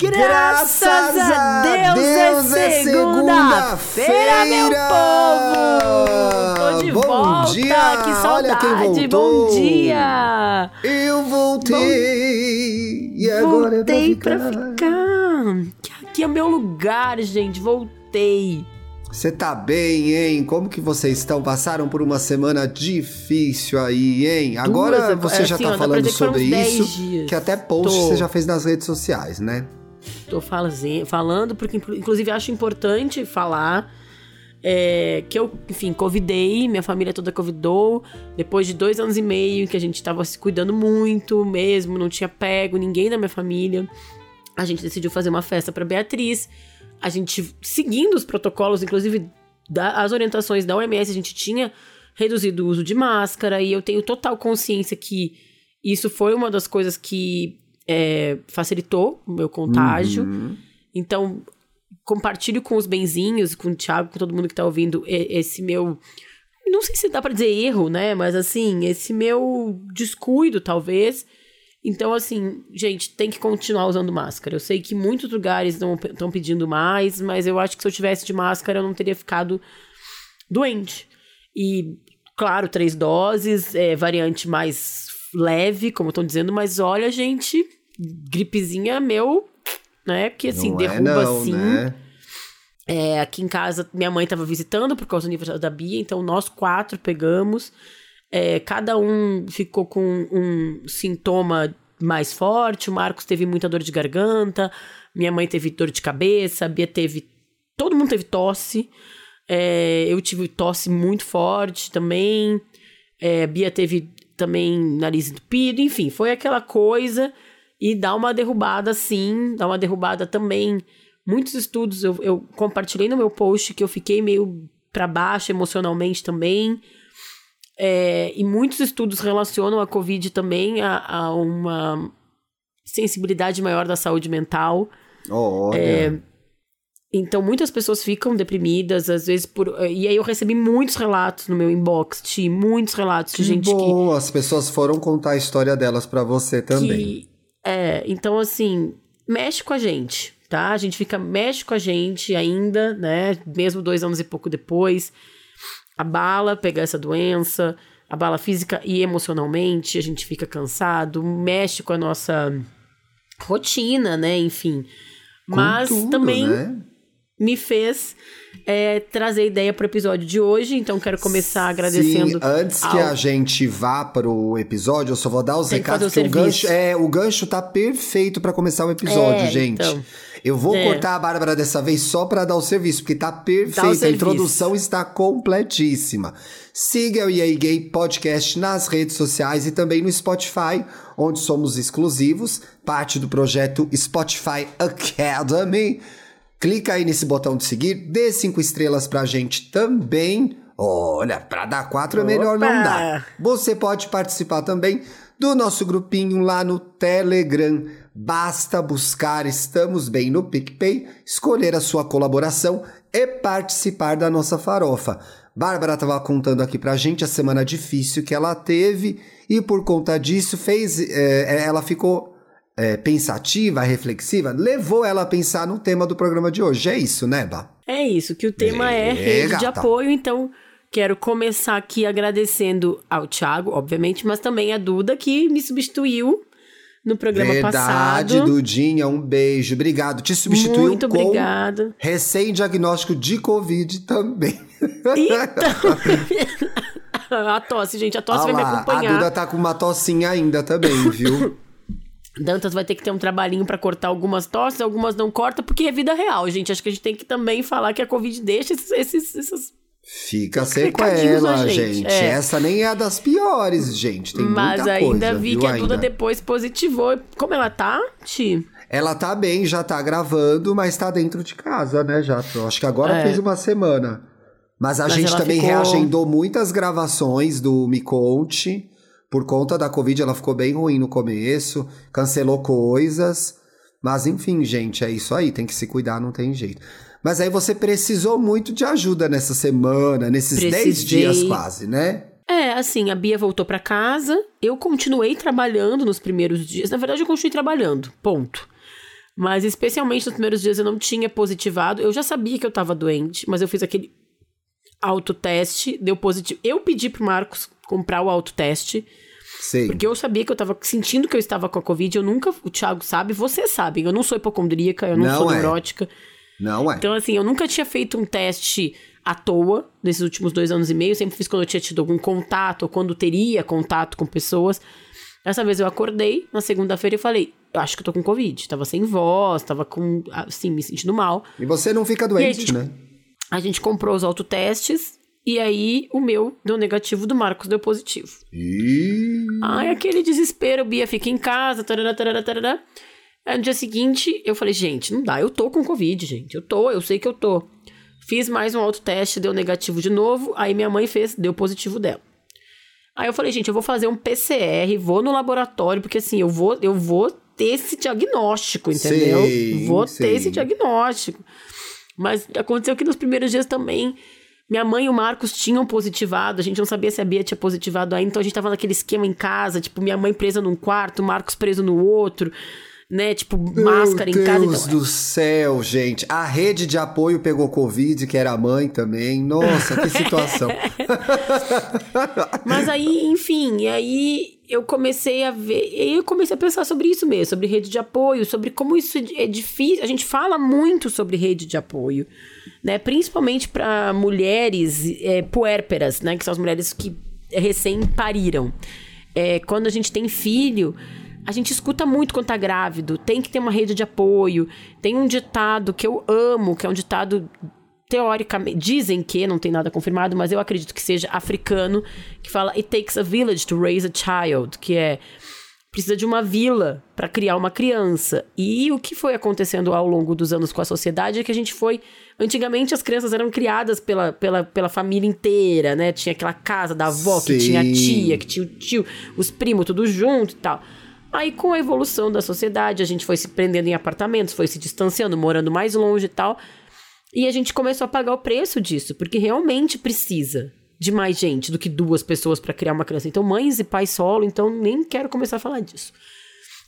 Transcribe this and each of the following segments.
Graças, a Deus, Deus é segunda-feira, meu povo! Tô de Bom volta, dia! que saudade! Olha quem voltou! Bom dia! Eu voltei e agora Voltei é pra pra ficar. ficar! Que Aqui é o meu lugar, gente, voltei! Você tá bem, hein? Como que vocês estão? Passaram por uma semana difícil aí, hein? Agora Duas, você já assim, tá ó, falando sobre uns 10 isso, que até post Tô. você já fez nas redes sociais, né? Tô falaze- falando, porque inclu- inclusive acho importante falar é, que eu, enfim, covidei, minha família toda covidou, depois de dois anos e meio que a gente tava se cuidando muito mesmo, não tinha pego ninguém da minha família. A gente decidiu fazer uma festa pra Beatriz. A gente, seguindo os protocolos, inclusive da- as orientações da OMS, a gente tinha reduzido o uso de máscara e eu tenho total consciência que isso foi uma das coisas que é, facilitou o meu contágio. Uhum. Então, compartilho com os benzinhos, com o Thiago, com todo mundo que tá ouvindo, esse meu. Não sei se dá pra dizer erro, né? Mas assim, esse meu descuido, talvez. Então, assim, gente, tem que continuar usando máscara. Eu sei que muitos lugares estão pedindo mais, mas eu acho que se eu tivesse de máscara, eu não teria ficado doente. E, claro, três doses, é, variante mais leve, como estão dizendo, mas olha, gente, gripezinha meu, né? Que assim, Não derruba é não, assim. né? É, aqui em casa, minha mãe estava visitando por causa do aniversário da Bia, então nós quatro pegamos. É, cada um ficou com um sintoma mais forte. O Marcos teve muita dor de garganta, minha mãe teve dor de cabeça, a Bia teve. Todo mundo teve tosse. É, eu tive tosse muito forte também. É, Bia teve também nariz entupido, enfim, foi aquela coisa. E dá uma derrubada, sim, dá uma derrubada também. Muitos estudos eu, eu compartilhei no meu post que eu fiquei meio para baixo emocionalmente também. É, e muitos estudos relacionam a Covid também a, a uma sensibilidade maior da saúde mental. Olha. É, Então, muitas pessoas ficam deprimidas, às vezes por. E aí eu recebi muitos relatos no meu inbox, Ti, muitos relatos que de gente que bom, as pessoas foram contar a história delas pra você também. que- é, então assim, mexe com a gente, tá? A gente fica, mexe com a gente ainda, né? Mesmo dois anos e pouco depois. Abala pegar essa doença, abala física e emocionalmente, a gente fica cansado, mexe com a nossa rotina, né? Enfim. Mas tudo, também né? me fez é, trazer ideia pro episódio de hoje, então quero começar agradecendo. Sim, antes que ao- a gente vá pro episódio, eu só vou dar os Tem que recados o que o gancho, é, o gancho tá perfeito pra começar o episódio, É, gente. então. Eu vou É. cortar a Bárbara dessa vez só pra dar o serviço, porque tá perfeito, a introdução está completíssima. Siga o EA Gay Podcast nas redes sociais e também no Spotify, onde somos exclusivos, parte do projeto Spotify Academy. Clica aí nesse botão de seguir, dê cinco estrelas pra gente também. Olha, pra dar quatro é melhor não Opa! dar. Você pode participar também do nosso grupinho lá no Telegram. Basta buscar Estamos Bem no PicPay, escolher a sua colaboração e participar da nossa farofa. Bárbara estava contando aqui pra gente a semana difícil que ela teve e por conta disso fez, é, ela ficou é, pensativa, reflexiva, levou ela a pensar no tema do programa de hoje. É isso, né, Bá? É isso, que o tema é, É, rede de gata. apoio, então quero começar aqui agradecendo ao Thiago, obviamente, mas também a Duda, que me substituiu no programa Verdade, passado. Dudinha, um beijo. Obrigado. Te substituiu Muito com obrigada. recém-diagnóstico de Covid também. Então, a tosse, gente, a tosse Ah vai me lá, a acompanhar. Duda tá com uma tossinha ainda também, viu? Dantas vai ter que ter um trabalhinho pra cortar algumas tosses, algumas não corta, porque é vida real, gente. Acho que a gente tem que também falar que a Covid deixa esses, esses, essas Fica sequela, a gente. gente, é. Essa nem é a das piores, gente. Tem Mas muita ainda coisa, vi viu, que a Duda ainda. depois positivou. Como ela tá, Ti? Ela tá bem, já tá gravando, mas tá dentro de casa, né? Já. Acho que agora É. fez uma semana. Mas a Mas gente também ficou- reagendou muitas gravações do Me Conte, Por conta da Covid, ela ficou bem ruim no começo, cancelou coisas. Mas enfim, gente, é isso aí, tem que se cuidar, não tem jeito. Mas aí você precisou muito de ajuda nessa semana, nesses 10 dias quase, né? É, assim, a Bia voltou para casa, eu continuei trabalhando nos primeiros dias. Na verdade, eu continuei trabalhando, ponto. Mas especialmente nos primeiros dias eu não tinha positivado. Eu já sabia que eu tava doente, mas eu fiz aquele autoteste, deu positivo. Eu pedi pro Marcos comprar o autoteste. Sim. Porque eu sabia que eu tava sentindo que eu estava com a Covid. Eu nunca. O Thiago sabe, você sabe. Eu não sou hipocondríaca, eu não, não sou é. Não é. Então, assim, eu nunca tinha feito um teste à toa nesses últimos dois anos e meio. Sempre fiz quando eu tinha tido algum contato ou quando teria contato com pessoas. Dessa vez eu acordei na segunda-feira e falei: Eu acho que eu tô com Covid. Tava sem voz, tava com, assim, me sentindo mal. E você não fica doente, gente, né? A gente comprou os autotestes e aí o meu deu negativo, do Marcos deu positivo. E... Ai, aquele desespero, Bia fica em casa, tarará, tarará, tarará. Aí no dia seguinte, eu falei, gente, não dá, eu tô com Covid, gente. Eu tô, eu sei que eu tô. Fiz mais um autoteste, deu negativo de novo. Aí minha mãe fez, deu positivo dela. Aí eu falei, gente, eu vou fazer um PCR, vou no laboratório, porque assim, eu vou, eu vou ter esse diagnóstico, entendeu? Sim, vou sim. ter esse diagnóstico. Mas aconteceu que nos primeiros dias também minha mãe e o Marcos tinham positivado, a gente não sabia se a Bia tinha positivado ainda, então a gente tava naquele esquema em casa, tipo, minha mãe presa num quarto, o Marcos preso no outro né? Tipo, Meu máscara Deus em casa. Deus Então, do céu, gente. A rede de apoio pegou Covid, que era a mãe também. Nossa, que situação. Mas aí, enfim, aí eu comecei a ver, e eu comecei a pensar sobre isso mesmo, sobre rede de apoio, sobre como isso é difícil. A gente fala muito sobre rede de apoio, né? Principalmente para mulheres é, puérperas, né? Que são as mulheres que recém pariram. É, quando a gente tem filho, a gente escuta muito quando tá grávido, tem que ter uma rede de apoio. Tem um ditado que eu amo, que é um ditado teoricamente, dizem que, não tem nada confirmado, mas eu acredito que seja africano, que fala It takes a village to raise a child, que é precisa de uma vila para criar uma criança. E o que foi acontecendo ao longo dos anos com a sociedade é que a gente foi. Antigamente as crianças eram criadas pela, pela, pela família inteira, né? Tinha aquela casa da avó, Sim. que tinha a tia, que tinha o tio, os primos, tudo junto e tal. Aí, com a evolução da sociedade, a gente foi se prendendo em apartamentos, foi se distanciando, morando mais longe e tal. E a gente começou a pagar o preço disso, porque realmente precisa de mais gente do que duas pessoas para criar uma criança. Então, mães e pais solo, então nem quero começar a falar disso.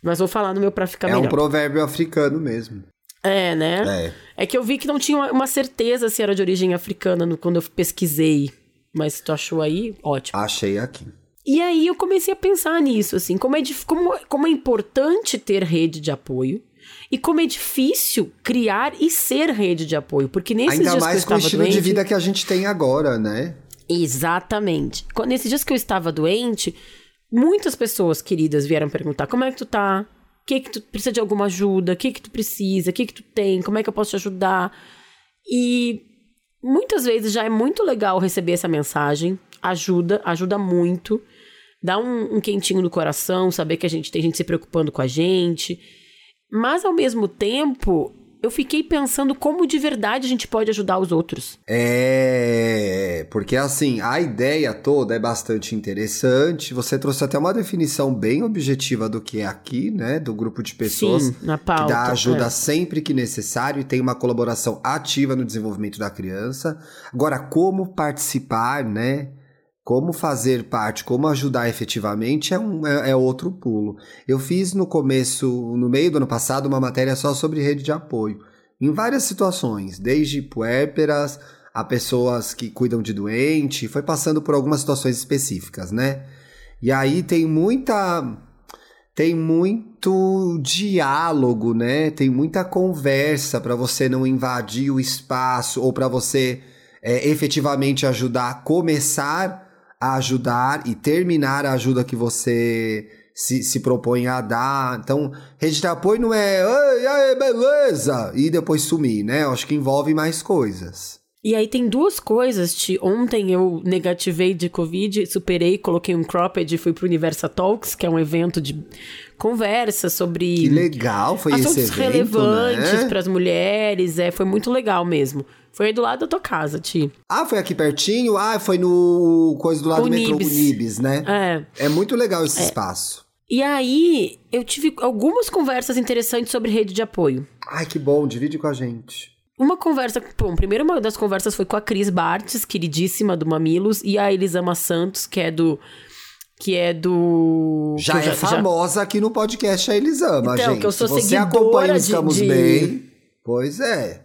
Mas vou falar no meu pra ficar é melhor. um provérbio africano mesmo. É, né? É. É que eu vi que não tinha uma certeza se era de origem africana no- quando eu pesquisei. Mas se tu achou aí, ótimo. Achei aqui. E aí eu comecei a pensar nisso, assim, como é, como, como é importante ter rede de apoio e como é difícil criar e ser rede de apoio, porque nesses Ainda dias que eu mais com o estilo doente, de vida que a gente tem agora, né? Exatamente. Nesses dias que eu estava doente, muitas pessoas queridas vieram perguntar: como é que tu tá? O que que tu precisa de alguma ajuda? O que que tu precisa? O que que tu tem? Como é que eu posso te ajudar? E muitas vezes já é muito legal receber essa mensagem. Ajuda, ajuda muito. Dá um, um quentinho no coração, saber que a gente tem gente se preocupando com a gente. Mas ao mesmo tempo, eu fiquei pensando como de verdade a gente pode ajudar os outros. É, porque assim, a ideia toda é bastante interessante. Você trouxe até uma definição bem objetiva do que é aqui, né? Do grupo de pessoas Sim, na pauta. que dá ajuda é. sempre que necessário e tem uma colaboração ativa no desenvolvimento da criança. Agora, como participar, né? Como fazer parte, como ajudar efetivamente é, um, é, é outro pulo. Eu fiz no começo, no meio do ano passado, uma matéria só sobre rede de apoio. Em várias situações, desde puérperas a pessoas que cuidam de doente, foi passando por algumas situações específicas, né? E aí tem muita tem muito diálogo, né? Tem muita conversa para você não invadir o espaço ou para você é, efetivamente ajudar, a começar a ajudar e terminar a ajuda que você se, se propõe a dar. Então, rede de apoio não é, ai, beleza, e depois sumir, né? Eu acho que envolve mais coisas. E aí tem duas coisas, Ti. Ontem eu negativei de Covid, superei, coloquei um cropped e fui pro Universa Talks, que é um evento de conversa sobre Que legal foi assuntos esse evento, relevantes né? para as mulheres. É, foi muito legal mesmo. Foi aí do lado da tua casa, Ti. Ah, foi aqui pertinho? Ah, foi no coisa do lado do metrô Unibis. Unibis, né? É. É muito legal esse espaço. E aí, eu tive algumas conversas interessantes sobre rede de apoio. Ai, que bom, divide com a gente. Uma conversa, bom, primeiro uma das conversas foi com a Cris Bartes, queridíssima do Mamilos, e a Elisama Santos, que é do que é do Já é famosa aqui no podcast a Elisama, Então, gente. que eu sou Se você acompanha o Estamos de- Bem, pois é.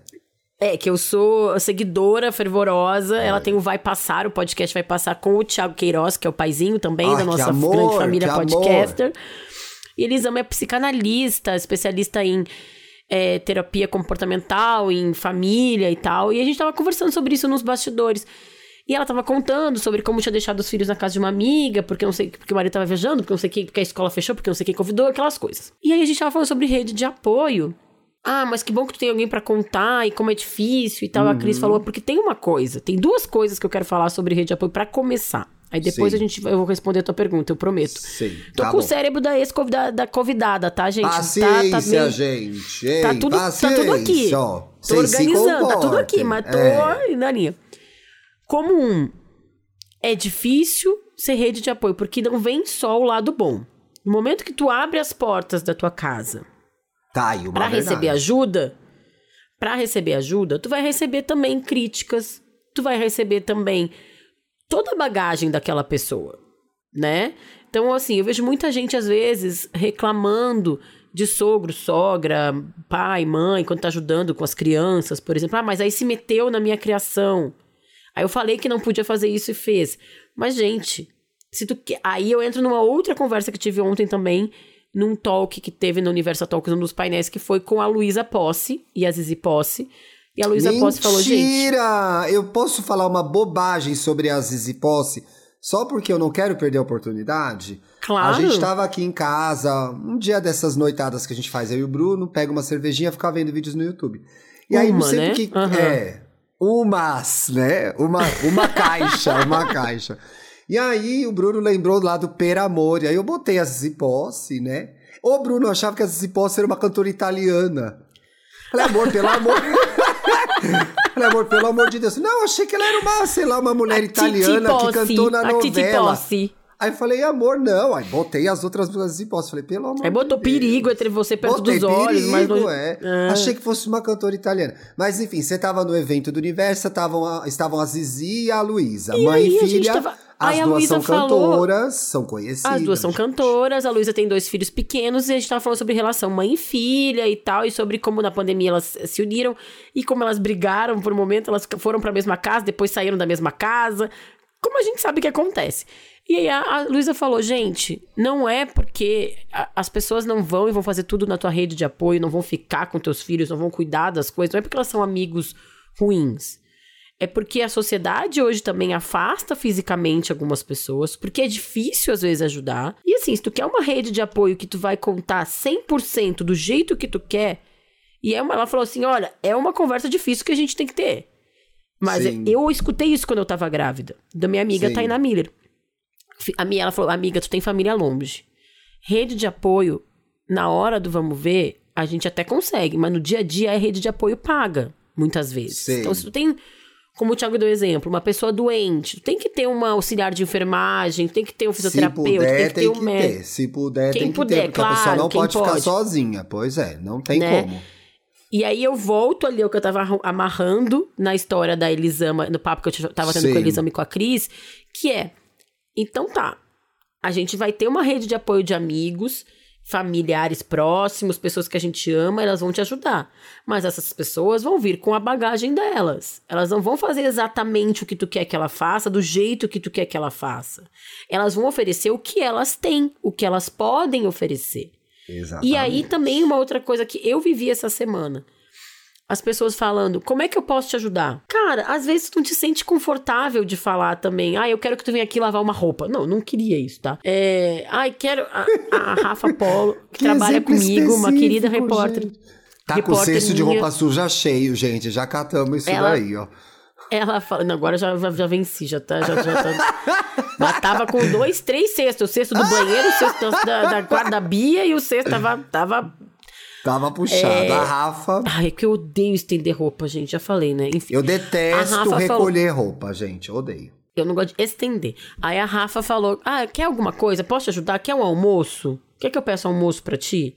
É, que eu sou seguidora fervorosa. Ela tem o Vai Passar, o podcast Vai Passar com o Thiago Queiroz, que é o paizinho também Ai, da que nossa amor, grande família que amor. podcaster. E Elisama é psicanalista, especialista em é, terapia comportamental, em família e tal. E a gente tava conversando sobre isso nos bastidores. E ela tava contando sobre como tinha deixado os filhos na casa de uma amiga, porque não sei, porque o marido tava viajando, porque não sei quem, porque a escola fechou, porque não sei quem convidou, aquelas coisas. E aí a gente tava falando sobre rede de apoio. Ah, mas que bom que tu tem alguém pra contar e como é difícil e tal. A Uhum. Cris falou, porque tem uma coisa, tem duas coisas que eu quero falar sobre rede de apoio pra começar. Aí depois Sim. a gente, eu vou responder a tua pergunta, eu prometo. Sim, Tô tá com bom. o cérebro da ex-convidada da convidada, tá, gente? Paciência, tá, tá meio- gente. Ei, Tá tudo, tá tudo aqui. paciência, ó. Tô organizando, tá tudo aqui, mas tô É. na linha. Como um, é difícil ser rede de apoio, porque não vem só o lado bom. No momento que tu abre as portas da tua casa Tá verdade. receber ajuda, para receber ajuda, tu vai receber também críticas, tu vai receber também toda a bagagem daquela pessoa, né? Então, assim, eu vejo muita gente às vezes reclamando de sogro, sogra, pai, mãe, quando tá ajudando com as crianças, por exemplo. Ah, mas aí se meteu na minha criação. Aí eu falei que não podia fazer isso e fez. Mas, gente, se tu que- aí eu entro numa outra conversa que tive ontem também, num talk que teve no Universal Talks, um dos painéis, que foi com a Luísa Posse e a Zizi Posse. E a Luísa Posse falou, gente. Mentira! Eu posso falar uma bobagem sobre a Zizi Posse só porque eu não quero perder a oportunidade? Claro. A gente tava aqui em casa, um dia dessas noitadas que a gente faz, eu e o Bruno, pega uma cervejinha e fica vendo vídeos no YouTube. E aí, não Uma, sei né? que. Aham. É. Umas, né? Uma, uma caixa, uma caixa. E aí, o Bruno lembrou lá do Per Amor. E aí, eu botei a Zizi Posse, né? Ô, Bruno, achava que a Zizi Posse era uma cantora italiana. Falei, amor, pelo amor. Falei, amor, pelo amor de Deus. Não, achei que ela era uma, sei lá, uma mulher a italiana que cantou na a Titi novela. Posse. Aí falei, amor, não. Aí botei as outras duas posso. Falei, pelo amor Aí botou de perigo entre você perto Botei dos olhos, mas perigo, não. é. Ah. Achei que fosse uma cantora italiana. Mas enfim, você tava no evento do Universo, estavam a, estavam a Zizi e a Luísa. Mãe e a filha. tava- As a duas são falou- cantoras, são conhecidas. As duas são gente. cantoras, a Luísa tem dois filhos pequenos e a gente tava falando sobre relação mãe e filha e tal, e sobre como na pandemia elas se uniram e como elas brigaram por um momento, elas foram pra mesma casa, depois saíram da mesma casa. Como a gente sabe que acontece. E aí a, a Luísa falou, gente, não é porque a- as pessoas não vão e vão fazer tudo na tua rede de apoio, não vão ficar com teus filhos, não vão cuidar das coisas, não é porque elas são amigos ruins. É porque a sociedade hoje também afasta fisicamente algumas pessoas, porque é difícil às vezes ajudar. E assim, se tu quer uma rede de apoio que tu vai contar 100% do jeito que tu quer, e é uma, ela falou assim, olha, é uma conversa difícil que a gente tem que ter. Mas Sim. eu escutei isso quando eu tava grávida, da minha amiga Sim. Tainá Miller. A minha, ela falou, amiga, tu tem família longe. Rede de apoio, na hora do vamos ver, a gente até consegue, mas no dia a dia é rede de apoio paga, muitas vezes. Sim. Então, se tu tem, como o Thiago deu exemplo, uma pessoa doente, tu tem que ter uma auxiliar de enfermagem, tem que ter um fisioterapeuta, puder, tem que ter um médico. Se puder, Quem tem que puder, ter. Porque a pessoa claro, não quem pode, ficar pode. sozinha. Pois é, não tem Né? como. E aí eu volto ali ao que eu tava amarrando na história da Elisama, no papo que eu tava tendo Sim. com a Elisama e com a Cris, que é, então tá, a gente vai ter uma rede de apoio de amigos, familiares próximos, pessoas que a gente ama, elas vão te ajudar. Mas essas pessoas vão vir com a bagagem delas. Elas não vão fazer exatamente o que tu quer que ela faça, do jeito que tu quer que ela faça. Elas vão oferecer o que elas têm, o que elas podem oferecer. Exatamente. E aí também uma outra coisa que eu vivi essa semana. As pessoas falando, como é que eu posso te ajudar? Cara, às vezes tu não te sente confortável de falar também. Ah, eu quero que tu venha aqui lavar uma roupa. Não, não queria isso, tá? É, ai, quero. A, a Rafa Polo, que, Que trabalha comigo, uma querida repórter. gente. Tá com o repórter cesto de minha. roupa suja cheio, gente. Já catamos isso Ela- daí, ó. Ela fala. Não, agora já, já, já venci, já tá. Já, já tá mas tava com dois, três cestos. O cesto do banheiro, o cesto da, da, da, da Bia e o cesto tava. tava Tava puxado. É... A Rafa. Ai, é que eu odeio estender roupa, gente. Já falei, né? Enfim. Eu detesto recolher falou... roupa, gente. Eu odeio. Eu não gosto de estender. Aí a Rafa falou: Ah, quer alguma coisa? Posso te ajudar? Quer um almoço? Quer que eu peça almoço para ti?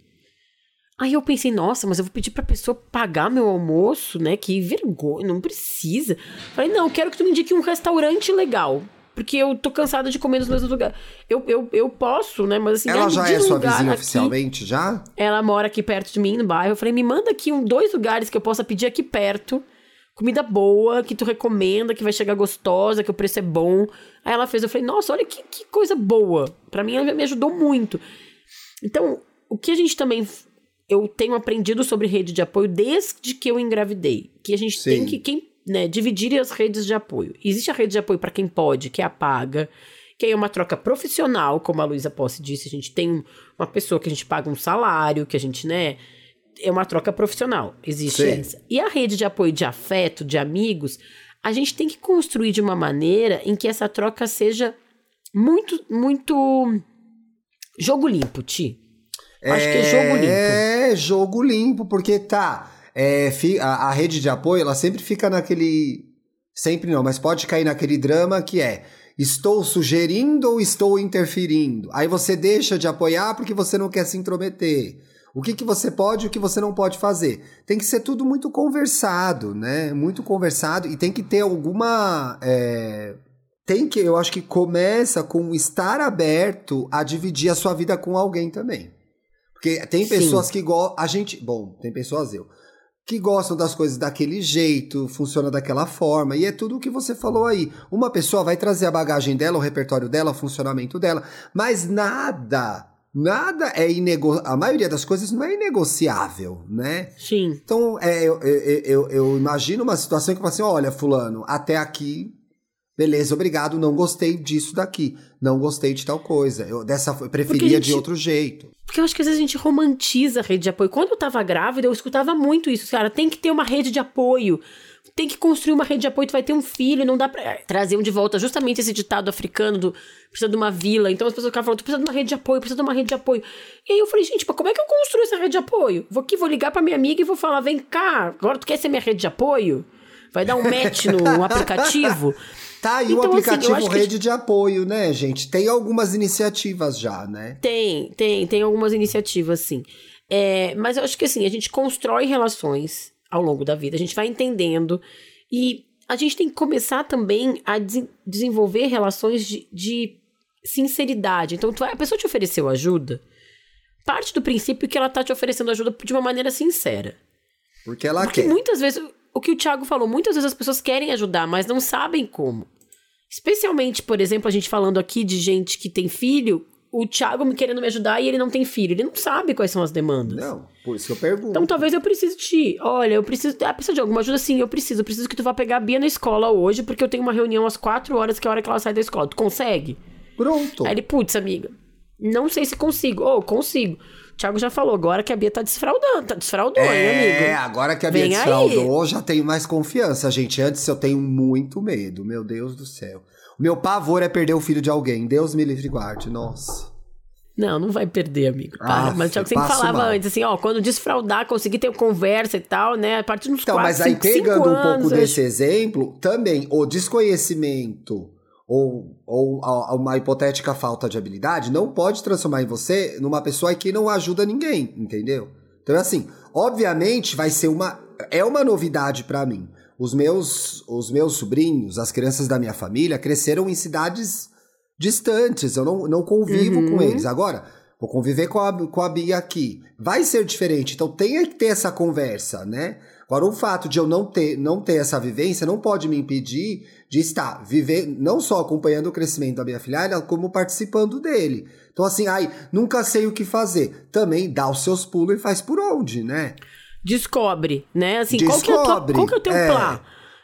Aí eu pensei, nossa, mas eu vou pedir pra pessoa pagar meu almoço, né? Que vergonha, não precisa. Falei, não, quero que tu me indique um restaurante legal. Porque eu tô cansada de comer nos mesmos lugares. Eu, eu, eu posso, né? Mas assim. Ela já é sua vizinha aqui, oficialmente, já? Ela mora aqui perto de mim, no bairro. Eu falei, me manda aqui um, dois lugares que eu possa pedir aqui perto. Comida boa, que tu recomenda, que vai chegar gostosa, que o preço é bom. Aí ela fez, eu falei, nossa, olha que, que coisa boa. Para mim, ela me ajudou muito. Então, o que a gente também eu tenho aprendido sobre rede de apoio desde que eu engravidei. Que a gente Sim. tem que quem, né, dividir as redes de apoio. Existe a rede de apoio para quem pode, que é a paga, que é uma troca profissional, como a Luísa Posse disse. A gente tem uma pessoa que a gente paga um salário, que a gente, né? É uma troca profissional. Existe Sim. essa. E a rede de apoio de afeto, de amigos, a gente tem que construir de uma maneira em que essa troca seja muito, muito jogo limpo, Ti. Acho que é jogo limpo. É, jogo limpo, porque tá. É, a, a rede de apoio, ela sempre fica naquele. Sempre não, mas pode cair naquele drama que é. Estou sugerindo ou estou interferindo? Aí você deixa de apoiar porque você não quer se intrometer. O que, que você pode e o que você não pode fazer? Tem que ser tudo muito conversado, né? Muito conversado e tem que ter alguma. É... Tem que, eu acho que começa com estar aberto a dividir a sua vida com alguém também. Porque tem pessoas Sim. que gostam. A gente. Bom, tem pessoas eu. Que gostam das coisas daquele jeito, funciona daquela forma. E é tudo o que você falou aí. Uma pessoa vai trazer a bagagem dela, o repertório dela, o funcionamento dela. Mas nada nada é inegociável. A maioria das coisas não é inegociável, né? Sim. Então, é, eu, eu, eu, eu imagino uma situação que fala assim: olha, Fulano, até aqui Beleza, obrigado, não gostei disso daqui. Não gostei de tal coisa. Eu dessa eu preferia gente, de outro jeito. Porque eu acho que às vezes a gente romantiza a rede de apoio. Quando eu tava grávida, eu escutava muito isso, cara. Tem que ter uma rede de apoio. Tem que construir uma rede de apoio, tu vai ter um filho, não dá pra eh, trazer um de volta justamente esse ditado africano do precisa de uma vila. Então as pessoas ficavam falando, tu precisa de uma rede de apoio, precisa de uma rede de apoio. E aí eu falei, gente, mas como é que eu construo essa rede de apoio? Vou aqui, vou ligar pra minha amiga e vou falar, vem cá, agora tu quer ser minha rede de apoio? Vai dar um match no aplicativo? Tá aí então, o assim, aplicativo assim, Rede que... de Apoio, né, gente? Tem algumas iniciativas já, né? Tem, tem, tem algumas iniciativas, sim. É, mas eu acho que assim, a gente constrói relações ao longo da vida, a gente vai entendendo e a gente tem que começar também a de desenvolver relações de, de sinceridade. Então, tu, a pessoa te ofereceu ajuda, parte do princípio que ela tá te oferecendo ajuda de uma maneira sincera. Porque ela Porque quer. muitas vezes o que o Thiago falou, muitas vezes as pessoas querem ajudar, mas não sabem como. Especialmente, por exemplo, a gente falando aqui de gente que tem filho, o Thiago me querendo me ajudar e ele não tem filho. Ele não sabe quais são as demandas. Não, por isso que eu pergunto. Então talvez eu precise de ti. Olha, eu preciso. Ah, precisa de alguma ajuda? Sim, eu preciso. Eu preciso que tu vá pegar a Bia na escola hoje, porque eu tenho uma reunião às quatro horas, que é a hora que ela sai da escola. Tu consegue? Pronto. Aí ele, putz, amiga, não sei se consigo. Ou, oh, consigo. Thiago já falou agora que a Bia tá desfraudando, tá desfraudou, é, hein, amigo? É, agora que a Bia Vem desfraudou, aí. já tenho mais confiança, gente. Antes eu tenho muito medo, meu Deus do céu. O meu pavor é perder o filho de alguém. Deus me livre e guarde, nossa. Não, não vai perder, amigo. Para. Ah, mas o Thiago sempre falava mal. antes, assim, ó, quando desfraudar, conseguir ter conversa e tal, né? A partir dos então, quatro, mas aí cinco, pegando cinco um anos, pouco desse exemplo, também o desconhecimento ou, ou uma hipotética falta de habilidade não pode transformar em você numa pessoa que não ajuda ninguém, entendeu? Então é assim, obviamente vai ser uma é uma novidade para mim. Os meus os meus sobrinhos, as crianças da minha família cresceram em cidades distantes, eu não, não convivo uhum. com eles. Agora, vou conviver com a, com a Bia aqui. Vai ser diferente, então tem que ter essa conversa, né? Agora, o fato de eu não ter, não ter essa vivência não pode me impedir de estar viver, não só acompanhando o crescimento da minha filha, como participando dele. Então, assim, ai, nunca sei o que fazer. Também dá os seus pulos e faz por onde, né? Descobre, né? Assim, Descobre. Qual, que é, tua, qual que é o teu é. plano?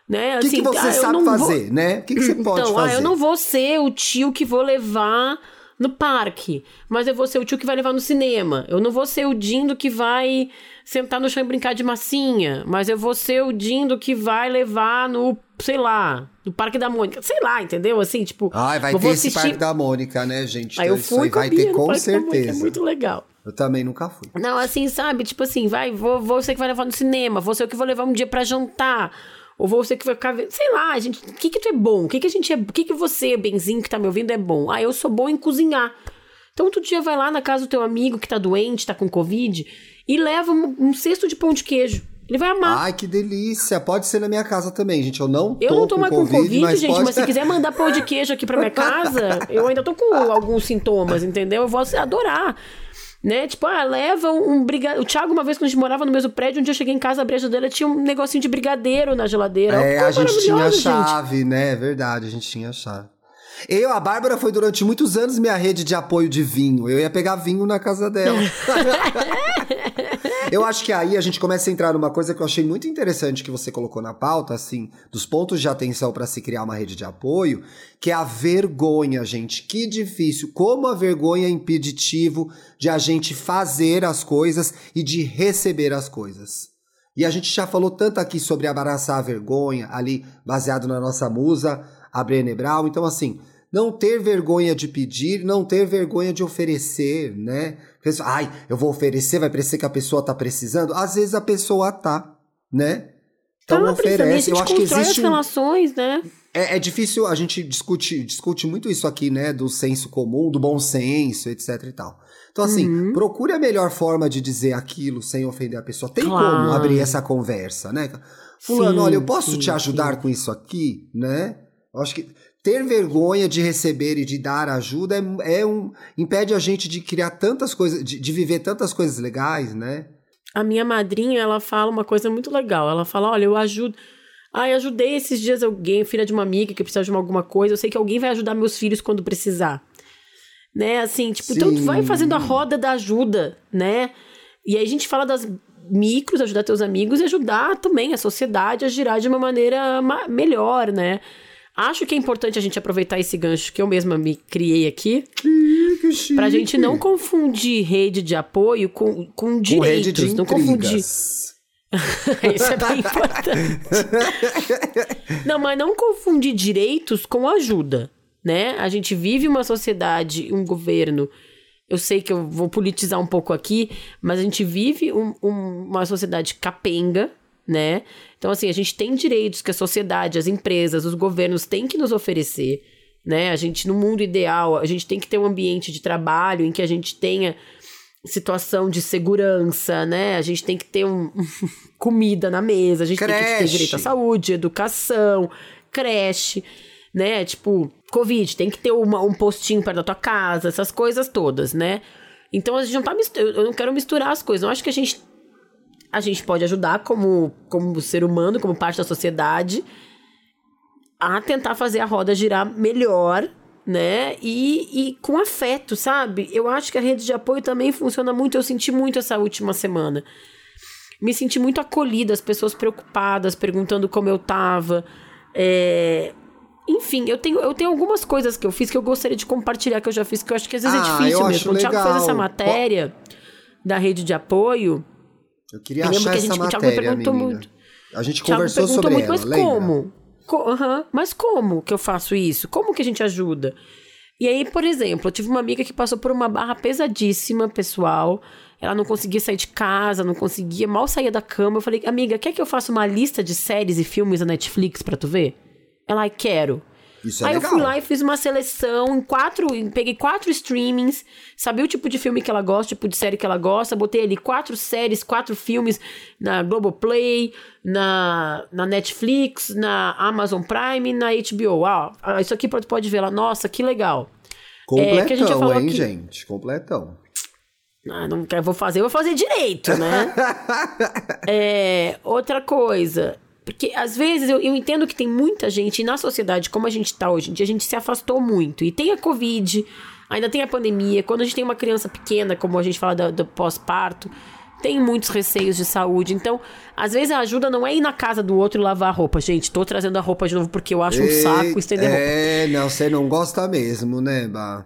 Né? Assim, o que, que, você ah, sabe fazer, vou... né? O que, que você pode então, fazer? Ah, eu não vou ser o tio que vou levar no parque, mas eu vou ser o tio que vai levar no cinema. Eu não vou ser o Dindo que vai sentar no chão e brincar de massinha, mas eu vou ser o Dindo que vai levar no, sei lá, no Parque da Mônica. Sei lá, entendeu? Assim, tipo. Ai, vai ter assistir... esse Parque da Mônica, né, gente? Aí eu fui vai ter com certeza. é muito legal. Eu também nunca fui. Não, assim, sabe? Tipo assim, vai, vou, vou ser que vai levar no cinema, vou ser o que vou levar um dia para jantar. Ou vou ser que vai ficar. Sei lá, gente. O que que tu é bom? O que que a gente é. O que que você, Benzinho, que tá me ouvindo, é bom? Ah, eu sou bom em cozinhar. Então, outro dia vai lá na casa do teu amigo que tá doente, tá com Covid, e leva um, um cesto de pão de queijo. Ele vai amar. Ai, que delícia. Pode ser na minha casa também, gente. Eu não tô eu não tô com mais com Covid, mas gente, pode... mas se quiser mandar pão de queijo aqui pra minha casa, eu ainda tô com alguns sintomas, entendeu? Eu vou adorar. Né? Tipo, ah, leva um, brigadeiro. O Thiago, uma vez, quando a gente morava no mesmo prédio, um dia eu cheguei em casa, abri a geladeira, tinha um negocinho de brigadeiro na geladeira. É, a gente tinha a chave, né? É verdade, a gente tinha a chave. Eu, a Bárbara foi durante muitos anos minha rede de apoio de vinho. Eu ia pegar vinho na casa dela. eu acho que aí a gente começa a entrar numa coisa que eu achei muito interessante que você colocou na pauta, assim, dos pontos de atenção para se criar uma rede de apoio, que é a vergonha, gente. Que difícil. Como a vergonha é impeditivo de a gente fazer as coisas e de receber as coisas. E a gente já falou tanto aqui sobre abraçar a vergonha, ali baseado na nossa musa, a Brené Brown. Então, assim, não ter vergonha de pedir, não ter vergonha de oferecer, né? Ai, eu vou oferecer, vai parecer que a pessoa tá precisando. Às vezes a pessoa tá, né? Então Tá oferece. Eu acho que existe as um, relações, né? é, é difícil, a gente discute, discute muito isso aqui, né? Do senso comum, do bom senso, etc e tal. Então, assim, Uhum. procure a melhor forma de dizer aquilo sem ofender a pessoa. Tem Claro. como abrir essa conversa, né? Fulano, Sim, olha, eu posso sim, te ajudar com isso aqui, né? Eu acho que ter vergonha de receber e de dar ajuda é, é um. impede a gente de criar tantas coisas, de, de viver tantas coisas legais, né? A minha madrinha, ela fala uma coisa muito legal. Ela fala: olha, eu ajudo. Ah, eu ajudei esses dias alguém, filha de uma amiga que precisa de uma- alguma coisa. Eu sei que alguém vai ajudar meus filhos quando precisar. Né? Assim, tipo, então tu vai Sim. fazendo a roda da ajuda, né? E aí a gente fala das micros, ajudar teus amigos e ajudar também a sociedade a girar de uma maneira ma- melhor, né? Acho que é importante a gente aproveitar esse gancho que eu mesma me criei aqui, Que pra gente não confundir rede de apoio com, com Com direitos. rede de não confundir. Isso é bem importante. não, mas não confundir direitos com ajuda, né? A gente vive uma sociedade, um governo. Eu sei que eu vou politizar um pouco aqui, mas a gente vive um- um- uma sociedade capenga, né? Então, assim, a gente tem direitos que a sociedade, as empresas, os governos têm que nos oferecer, né? A gente, no mundo ideal, a gente tem que ter um ambiente de trabalho em que a gente tenha situação de segurança, né? A gente tem que ter um, comida na mesa, a gente tem que ter Creche. direito à saúde, educação, creche, né? Tipo, Covid, tem que ter uma- um postinho perto da tua casa, essas coisas todas, né? Então a gente não tá mistu- eu não quero misturar as coisas. Eu acho que a gente a gente pode ajudar como como ser humano, como parte da sociedade a tentar fazer a roda girar melhor, né? E, e com afeto, sabe? Eu acho que a rede de apoio também funciona muito. Eu senti muito essa última semana. Me senti muito acolhida, as pessoas preocupadas, perguntando como eu tava. É, Enfim, eu tenho, eu tenho algumas coisas que eu fiz que eu gostaria de compartilhar, que eu já fiz, que eu acho que às vezes Ah, é difícil mesmo. O Thiago fez legal. essa matéria da rede de apoio, Eu queria Eu achar que a essa gente- me matéria, menina. muito. A gente Thiago conversou sobre muito, ela, mas lembra? como? Co- aham, Mas como que eu faço isso? Como que a gente ajuda? E aí, por exemplo, eu tive uma amiga que passou por uma barra pesadíssima, pessoal. Ela não conseguia sair de casa, não conseguia, mal saía da cama. Eu falei, amiga, quer que eu faça uma lista de séries e filmes da Netflix pra tu ver? Ela, quero. Isso é Aí legal. eu fui lá e fiz uma seleção em quatro. Peguei quatro streamings, sabia o tipo de filme que ela gosta, o tipo de série que ela gosta. Botei ali quatro séries, quatro filmes na Globoplay, na, na Netflix, na Amazon Prime e na HBO. Ah, ah, isso aqui pode ver lá. Nossa, que legal. Completão, É, que a gente já falou hein, aqui. gente? Completão. Ah, não quero, vou fazer, eu vou fazer direito, né? É, outra coisa. Porque às vezes eu, eu entendo que tem muita gente e na sociedade, como a gente tá hoje em dia, a gente se afastou muito. E tem a Covid, ainda tem a pandemia. Quando a gente tem uma criança pequena, como a gente fala do, do pós-parto, tem muitos receios de saúde. Então, às vezes a ajuda não é ir na casa do outro e lavar a roupa. Gente, tô trazendo a roupa de novo porque eu acho um saco estender roupa. É, não, você não gosta mesmo, né, Bah?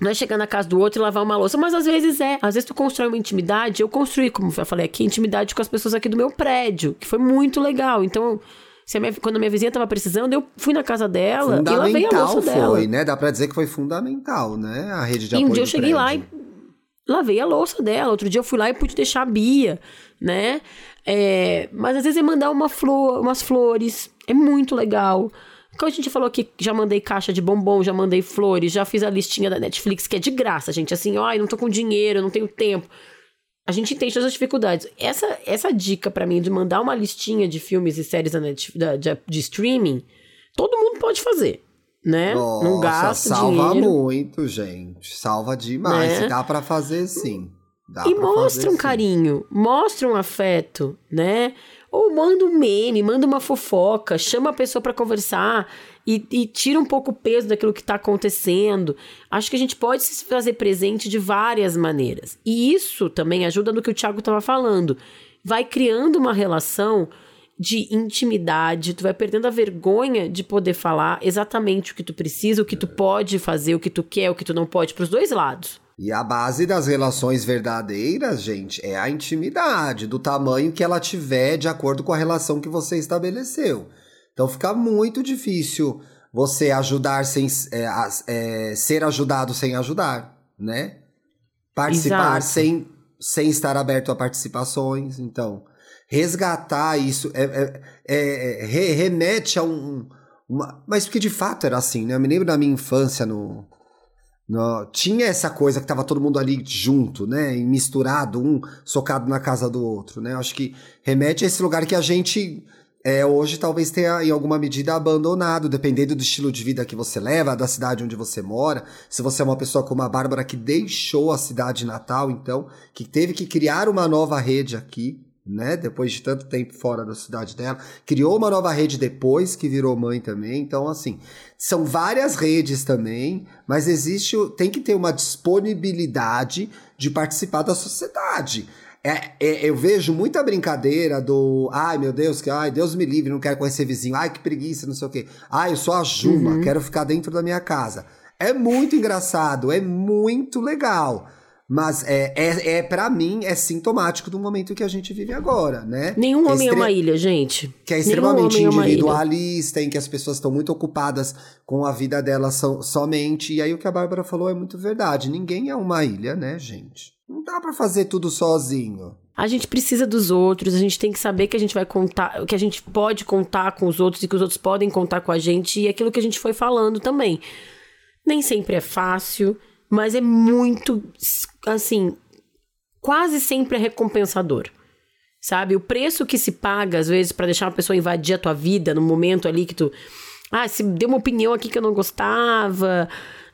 Não é chegar na casa do outro e lavar uma louça, mas às vezes é. Às vezes tu constrói uma intimidade. Eu construí, como eu falei aqui, intimidade com as pessoas aqui do meu prédio, que foi muito legal. Então, se a minha- quando a minha vizinha tava precisando, eu fui na casa dela e lavei a louça foi, dela. né? Dá pra dizer que foi fundamental, né? A rede de E um apoio dia eu cheguei lá prédio. e lavei a louça dela. Outro dia eu fui lá e pude deixar a Bia, né? É, mas às vezes é mandar uma flor, umas flores. É muito legal. Como a gente falou que já mandei caixa de bombom, já mandei flores, já fiz a listinha da Netflix, que é de graça, gente. Assim, ai, não tô com dinheiro, não tenho tempo. A gente entende todas as dificuldades. Essa, essa dica para mim de mandar uma listinha de filmes e séries da Net, da, de, de streaming, todo mundo pode fazer né? Nossa, não gasta salva dinheiro. muito, gente. Salva demais. Né? Dá para fazer sim. Dá e mostra fazer, um sim. carinho, mostra um afeto, né? Ou manda um meme, manda uma fofoca, chama a pessoa para conversar e, e tira um pouco o peso daquilo que tá acontecendo. Acho que a gente pode se fazer presente de várias maneiras. E isso também ajuda no que o Thiago estava falando. Vai criando uma relação de intimidade, tu vai perdendo a vergonha de poder falar exatamente o que tu precisa, o que tu pode fazer, o que tu quer, o que tu não pode, pros dois lados. E a base das relações verdadeiras, gente, é a intimidade, do tamanho que ela tiver de acordo com a relação que você estabeleceu. Então fica muito difícil você ajudar sem é, é, ser ajudado sem ajudar, né? Participar Exato. sem, sem estar aberto a participações. Então, resgatar isso é, é- é- é- re- remete a um. uma- mas porque de fato era assim, né? Eu me lembro da minha infância no, no- tinha essa coisa que tava todo mundo ali junto, né? E misturado, um socado na casa do outro, né? Acho que remete a esse lugar que a gente é, hoje talvez tenha em alguma medida abandonado, dependendo do estilo de vida que você leva, da cidade onde você mora. Se você é uma pessoa como a Bárbara que deixou a cidade natal, então, que teve que criar uma nova rede aqui, né? Depois de tanto tempo fora da cidade dela, criou uma nova rede depois que virou mãe também. Então, assim, são várias redes também, mas existe, tem que ter uma disponibilidade de participar da sociedade. É, é- eu vejo muita brincadeira do ai meu Deus, que ai, Deus me livre, não quero conhecer vizinho, ai que preguiça, não sei o quê. Ai, eu sou a Juma, quero ficar dentro da minha casa. É muito engraçado, é muito legal. Mas é, é, é para mim, é sintomático do momento que a gente vive agora, né? Nenhum Que homem é extre- uma ilha, gente. que é extremamente é individualista, em que as pessoas estão muito ocupadas com a vida delas so- somente. E aí o que a Bárbara falou é muito verdade. Ninguém é uma ilha, né, gente? Não dá pra fazer tudo sozinho. A gente precisa dos outros, a gente tem que saber que a gente vai contar, que a gente pode contar com os outros e que os outros podem contar com a gente e aquilo que a gente foi falando também. Nem sempre é fácil, mas é muito, assim, quase sempre é recompensador. Sabe? O preço que se paga, às vezes, pra deixar uma pessoa invadir a tua vida no momento ali que tu. Ah, se deu uma opinião aqui que eu não gostava,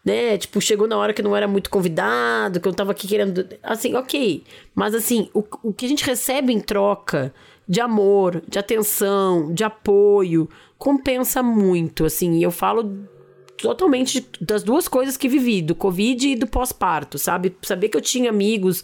né? Tipo, chegou na hora que não era muito convidado, que eu tava aqui querendo. Assim, ok. Mas, assim, o, o que a gente recebe em troca de amor, de atenção, de apoio, compensa muito. Assim, eu falo totalmente das duas coisas que vivi, do Covid e do pós-parto, sabe? Saber que eu tinha amigos.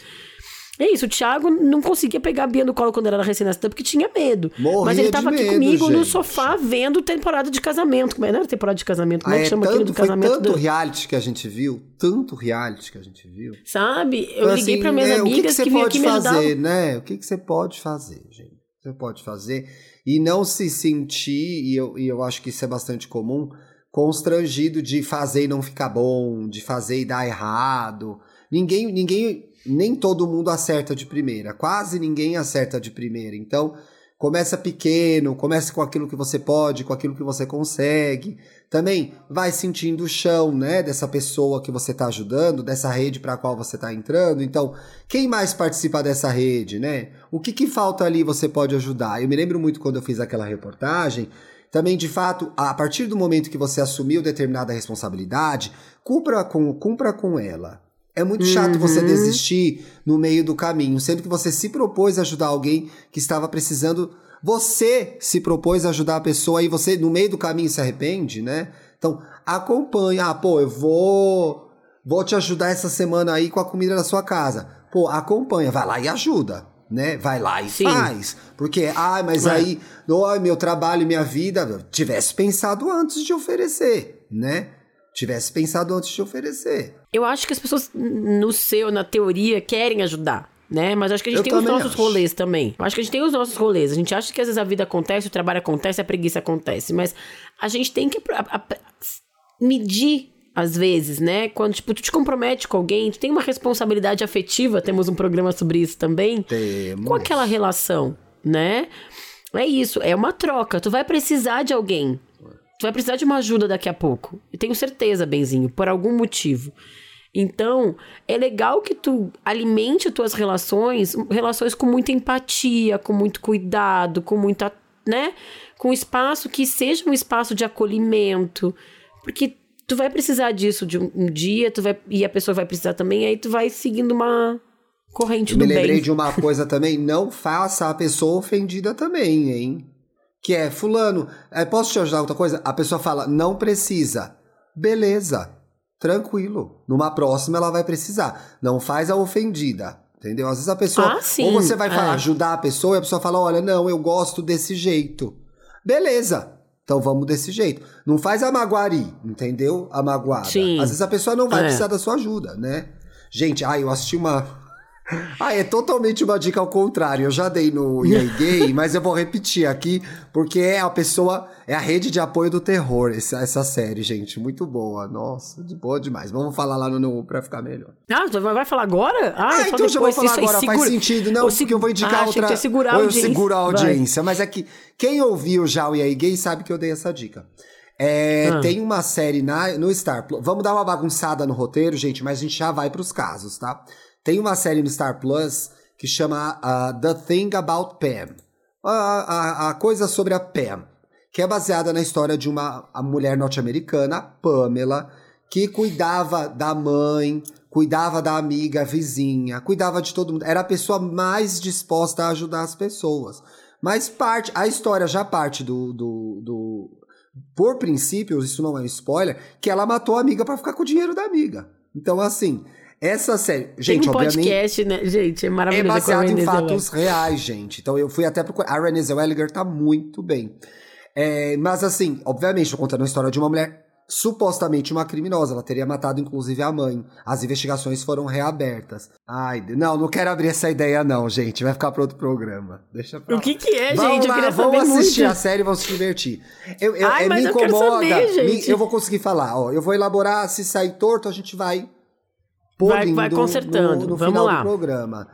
É isso, o Thiago não conseguia pegar a Bia no colo quando ela era recém-nascida porque tinha medo. Morria Mas ele tava aqui medo, comigo no gente. sofá vendo temporada de casamento. Como é? Não era temporada de casamento, como Ah, é que é chama aquilo tanto, do foi casamento? tanto do- reality que a gente viu, tanto reality que a gente viu. Sabe? Eu Então, liguei assim, pra minhas é, amigas que, que que, vinham aqui me ajudar. fazer, né? O que, que você pode fazer, gente? Você pode fazer e não se sentir, e eu, e eu acho que isso é bastante comum, constrangido de fazer e não ficar bom, de fazer e dar errado. Ninguém, ninguém, nem todo mundo acerta de primeira. Quase ninguém acerta de primeira. Então, começa pequeno, comece com aquilo que você pode, com aquilo que você consegue. Também vai sentindo o chão, né, dessa pessoa que você está ajudando, dessa rede para a qual você está entrando. Então, quem mais participa dessa rede, né? O que, que falta ali você pode ajudar? Eu me lembro muito quando eu fiz aquela reportagem. Também, de fato, a partir do momento que você assumiu determinada responsabilidade, cumpra com, cumpra com ela. É muito chato você Uhum. desistir no meio do caminho, sendo que você se propôs a ajudar alguém que estava precisando. Você se propôs a ajudar a pessoa e você, no meio do caminho, se arrepende, né? Então, acompanha. Ah, pô, eu vou, vou te ajudar essa semana aí com a comida da sua casa. Pô, acompanha, vai lá e ajuda, né? Vai lá e Sim. faz. Porque, ah, mas É. aí, oh, meu trabalho minha vida, tivesse pensado antes de oferecer, né? Tivesse pensado antes de oferecer. Eu acho que as pessoas, no seu, na teoria, querem ajudar. Né? Mas acho que a gente Eu tem os nossos acho. rolês também. Eu acho que a gente tem os nossos rolês. A gente acha que às vezes a vida acontece, o trabalho acontece, a preguiça acontece. Mas a gente tem que medir às vezes, né? Quando, tipo, tu te compromete com alguém, tu tem uma responsabilidade afetiva, temos um programa sobre isso também. Temos. Com aquela relação, né? É isso, é uma troca. Tu vai precisar de alguém. Tu vai precisar de uma ajuda daqui a pouco. Eu tenho certeza, Benzinho, por algum motivo. Então, é legal que tu alimente as tuas relações, relações com muita empatia, com muito cuidado, com muita, né? Com espaço que seja um espaço de acolhimento, porque tu vai precisar disso de um, um dia, tu vai e a pessoa vai precisar também, aí tu vai seguindo uma corrente Eu do me bem. lembrei de uma coisa também, não faça a pessoa ofendida também, hein? Que é, fulano, eh, posso te ajudar outra coisa? A pessoa fala, não precisa. Beleza, tranquilo. Numa próxima ela vai precisar. Não faz a ofendida. Entendeu? Às vezes a pessoa. Ah, sim, ou você vai é. falar, ajudar a pessoa e a pessoa fala: olha, não, eu gosto desse jeito. Beleza. Então vamos desse jeito. Não faz a maguari, entendeu? A magoada. Sim. Às vezes a pessoa não vai É. precisar da sua ajuda, né? Gente, ai, eu assisti uma. Ah, é totalmente uma dica ao contrário. Eu já dei no EA Gay, mas eu vou repetir aqui, porque é a pessoa, é a rede de apoio do terror, essa, essa série, gente. Muito boa. Nossa, de boa demais. Vamos falar lá no, no pra ficar melhor. Ah, tu vai falar agora? Ah, Ah, só então já vou falar agora, faz segura- sentido. Não, Ou porque eu vou indicar ah, que outra. ia segurar a ou eu audiência. seguro a Vai. audiência. Mas é que quem ouviu já o EA Gay sabe que eu dei essa dica. É, Ah. Tem uma série na, no Star Plus. Vamos dar uma bagunçada no roteiro, gente, mas a gente já vai pros casos, tá? Tem uma série no Star Plus que chama ah, The Thing About Pam. A, a, a coisa sobre a Pam. Que é baseada na história de uma mulher norte-americana, Pamela, que cuidava da mãe, cuidava da amiga vizinha, cuidava de todo mundo. Era a pessoa mais disposta a ajudar as pessoas. Mas parte, a história já parte do, do, do por princípio, isso não é um spoiler, que ela matou a amiga pra ficar com o dinheiro da amiga. Então, assim, essa série. Gente, Tem um podcast, né? Gente, é É maravilhoso. baseado em fatos reais, gente. Então eu fui até procurar. A Renée Zellweger tá muito bem. É, mas assim, obviamente, tô contando a história de uma mulher supostamente uma criminosa. Ela teria matado, inclusive, a mãe. As investigações foram reabertas. Ai, não, não quero abrir essa ideia, não, gente. Vai ficar para outro programa. Deixa pra O lá. que que é, Vamos gente? lá, eu queria vamos saber assistir muito. a série e vamos se divertir. Eu, eu, Ai, é, me eu incomoda. saber, me- eu vou conseguir falar, ó. Eu vou elaborar, se sair torto, a gente vai Vai- vai consertando. no, no Vamos final lá. do programa.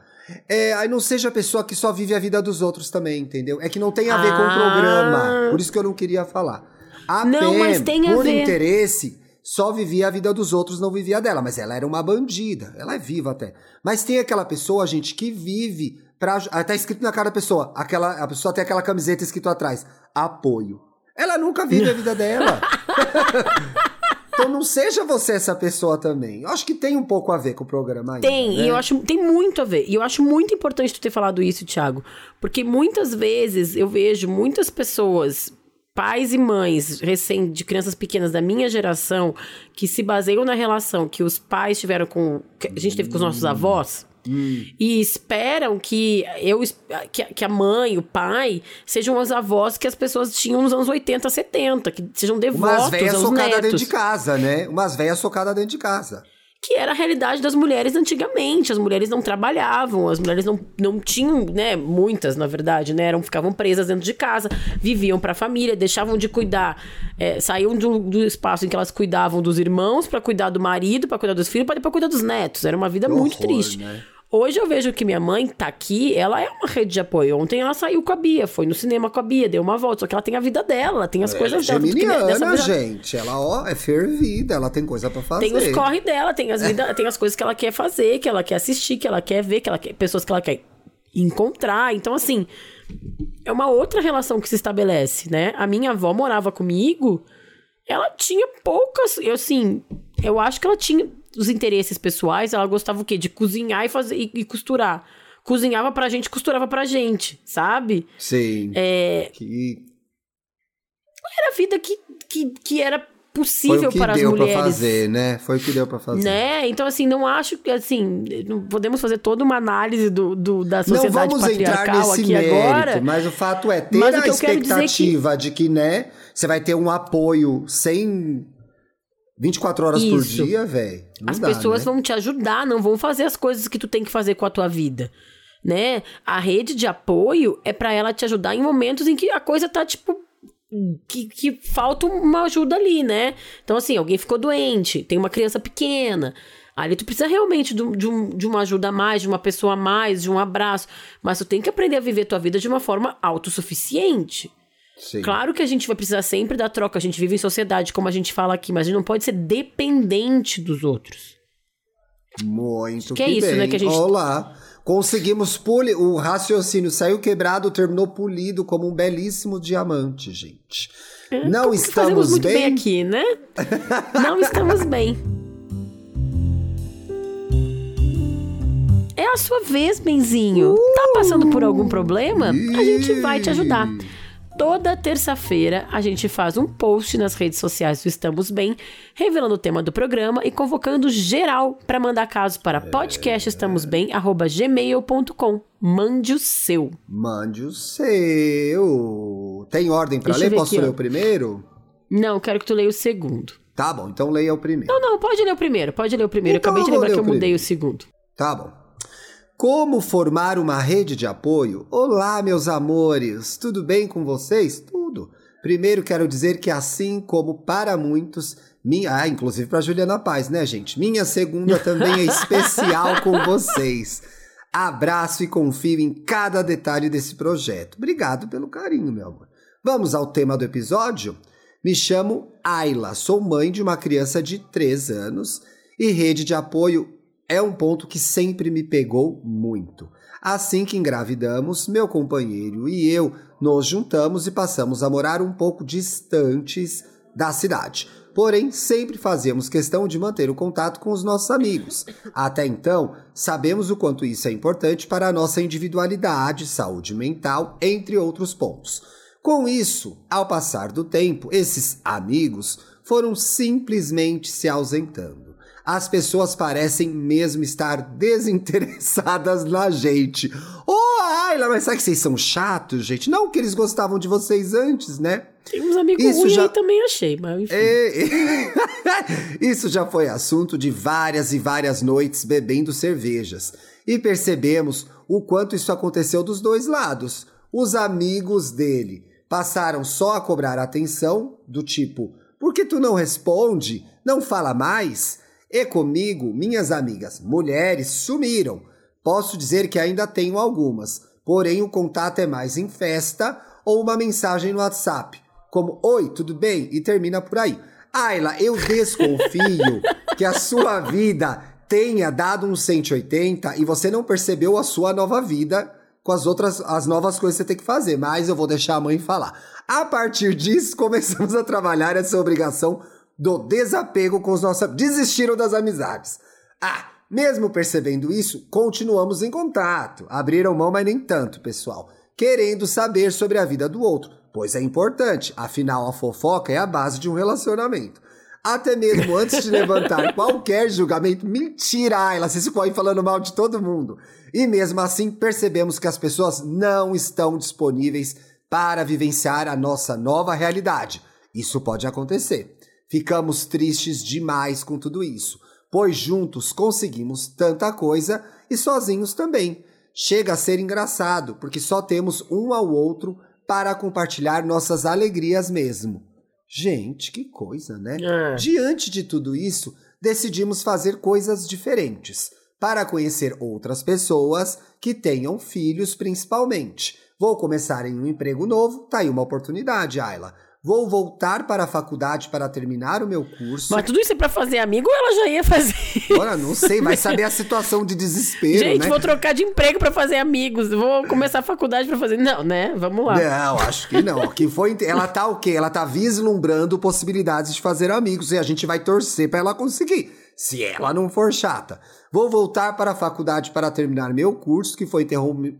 É, aí não seja a pessoa que só vive a vida dos outros também, entendeu? É que não tem a ver com o Ah. programa. Por isso que eu não queria falar. A Não, Pam, mas tem a por ver. interesse, só vivia a vida dos outros, não vivia dela. Mas ela era uma bandida. Ela é viva até. Mas tem aquela pessoa, gente, que vive pra. ah, Tá escrito na cara da pessoa. Aquela, a pessoa tem aquela camiseta escrito atrás. Apoio. Ela nunca vive a vida dela. Então não seja você essa pessoa também. Eu acho que tem um pouco a ver com o programa ainda, Tem, né? e eu acho tem muito a ver. E eu acho muito importante tu ter falado isso, Thiago. Porque muitas vezes eu vejo muitas pessoas, pais e mães recém de crianças pequenas da minha geração, que se baseiam na relação que os pais tiveram com. que a gente teve com os nossos avós. E esperam que eu que, que a mãe, o pai, sejam os avós que as pessoas tinham nos anos 80, 70, que sejam devotos Umas velhas socadas dentro de casa, né? Umas velhas socadas dentro de casa. Que era a realidade das mulheres antigamente. As mulheres não trabalhavam, as mulheres não, não tinham, né, muitas, na verdade, né, eram, ficavam presas dentro de casa, viviam para a família, deixavam de cuidar, é, saíam do, do espaço em que elas cuidavam dos irmãos para cuidar do marido, para cuidar dos filhos, para depois cuidar dos netos. Era uma vida Que muito horror, triste. né? Hoje eu vejo que minha mãe tá aqui, ela é uma rede de apoio. Ontem ela saiu com a Bia, foi no cinema com a Bia, deu uma volta. Só que ela tem a vida dela, ela tem as coisas dela. Geminiana, gente. Ela, ó, é fervida. Ela tem coisa pra fazer. tem os corre dela, tem as, vida, tem as coisas que ela quer fazer, que ela quer assistir, que ela quer ver, que ela quer, pessoas que ela quer encontrar. Então, assim, é uma outra relação que se estabelece, né? A minha avó morava comigo, ela tinha poucas. Eu, assim, eu acho que ela tinha os interesses pessoais, ela gostava o quê? De cozinhar e fazer e, e costurar. Cozinhava pra gente, costurava pra gente, sabe? Sim. É, Que era a vida que, que, que era foi possível o que para as deu mulheres. pra fazer, né? Foi o que deu pra fazer. Né? Então, assim, não acho que, assim, não podemos fazer toda uma análise do, do- da Não sociedade vamos entrar patriarcal nesse aqui mérito, agora. mas o fato é ter o a que é que- expectativa de que, né, você vai ter um apoio sem 24 horas por Isso. dia, velho. As pessoas vão te ajudar, não vão fazer as coisas que tu tem que fazer com a tua vida. Né? A rede de apoio é pra ela te ajudar em momentos em que a coisa tá, tipo, que, que falta uma ajuda ali, né? Então, assim, alguém ficou doente, tem uma criança pequena. Ali tu precisa realmente de, de, um, de uma ajuda a mais, de uma pessoa a mais, de um abraço. Mas tu tem que aprender a viver tua vida de uma forma autossuficiente. Sim. Claro que a gente vai precisar sempre da troca, a gente vive em sociedade, como a gente fala aqui, mas a gente não pode ser dependente dos outros. Muito que, que é isso, bem. né? Que a gente... Olá. Conseguimos polir. O raciocínio saiu quebrado, terminou polido como um belíssimo diamante, gente. É, não estamos muito bem? bem aqui, né? não estamos bem. É a sua vez, Benzinho. Uh, tá passando por algum problema? A gente vai te ajudar. Toda terça-feira a gente faz um post nas redes sociais do Estamos Bem, revelando o tema do programa e convocando geral para mandar casos para é... podcastestamosbem@gmail.com. Mande o seu. Mande o seu. Tem ordem para ler? Posso aqui, ler ó. o primeiro? Não, quero que tu leia o segundo. Tá bom, então leia o primeiro. Não, não, pode ler o primeiro, pode ler o primeiro. Então, eu acabei de lembrar que eu mudei o segundo. Tá bom. Como formar uma rede de apoio? Olá, meus amores, tudo bem com vocês? Tudo. Primeiro quero dizer que assim como para muitos, minha, ah, inclusive para Juliana Paz, né, gente? Minha segunda também é especial com vocês. Abraço e confio em cada detalhe desse projeto. Obrigado pelo carinho, meu amor. Vamos ao tema do episódio? Me chamo Ayla, sou mãe de uma criança de 3 anos e rede de apoio é um ponto que sempre me pegou muito. Assim que engravidamos, meu companheiro e eu nos juntamos e passamos a morar um pouco distantes da cidade. Porém, sempre fazemos questão de manter o contato com os nossos amigos. Até então, sabemos o quanto isso é importante para a nossa individualidade, saúde mental, entre outros pontos. Com isso, ao passar do tempo, esses amigos foram simplesmente se ausentando as pessoas parecem mesmo estar desinteressadas na gente. Ô, oh, Ayla, mas sabe que vocês são chatos, gente? Não que eles gostavam de vocês antes, né? Tem uns amigos Isso ruins já... aí também achei, mas enfim. É... Isso já foi assunto de várias e várias noites bebendo cervejas. E percebemos o quanto isso aconteceu dos dois lados. Os amigos dele passaram só a cobrar atenção, do tipo, por que tu não responde? Não fala mais? E comigo, minhas amigas mulheres sumiram. Posso dizer que ainda tenho algumas, porém o contato é mais em festa ou uma mensagem no WhatsApp, como Oi, tudo bem? E termina por aí. Ayla, eu desconfio que a sua vida tenha dado um 180 e você não percebeu a sua nova vida com as outras, as novas coisas que você tem que fazer, mas eu vou deixar a mãe falar. A partir disso, começamos a trabalhar essa obrigação do desapego com os nossos. Desistiram das amizades. Ah, mesmo percebendo isso, continuamos em contato. Abriram mão, mas nem tanto, pessoal. Querendo saber sobre a vida do outro, pois é importante, afinal a fofoca é a base de um relacionamento. Até mesmo antes de levantar qualquer julgamento, mentira, ela se põe falando mal de todo mundo. E mesmo assim, percebemos que as pessoas não estão disponíveis para vivenciar a nossa nova realidade. Isso pode acontecer. Ficamos tristes demais com tudo isso, pois juntos conseguimos tanta coisa e sozinhos também. Chega a ser engraçado, porque só temos um ao outro para compartilhar nossas alegrias mesmo. Gente, que coisa, né? É. Diante de tudo isso, decidimos fazer coisas diferentes para conhecer outras pessoas que tenham filhos, principalmente. Vou começar em um emprego novo, tá aí uma oportunidade, Ayla. Vou voltar para a faculdade para terminar o meu curso. Mas tudo isso é para fazer amigo ou ela já ia fazer? Ora, não sei, vai saber a situação de desespero, Gente, né? vou trocar de emprego para fazer amigos. Vou começar a faculdade para fazer. Não, né? Vamos lá. Não, acho que não. Que foi ela tá o quê? Ela tá vislumbrando possibilidades de fazer amigos e a gente vai torcer para ela conseguir. Se ela não for chata. Vou voltar para a faculdade para terminar meu curso que foi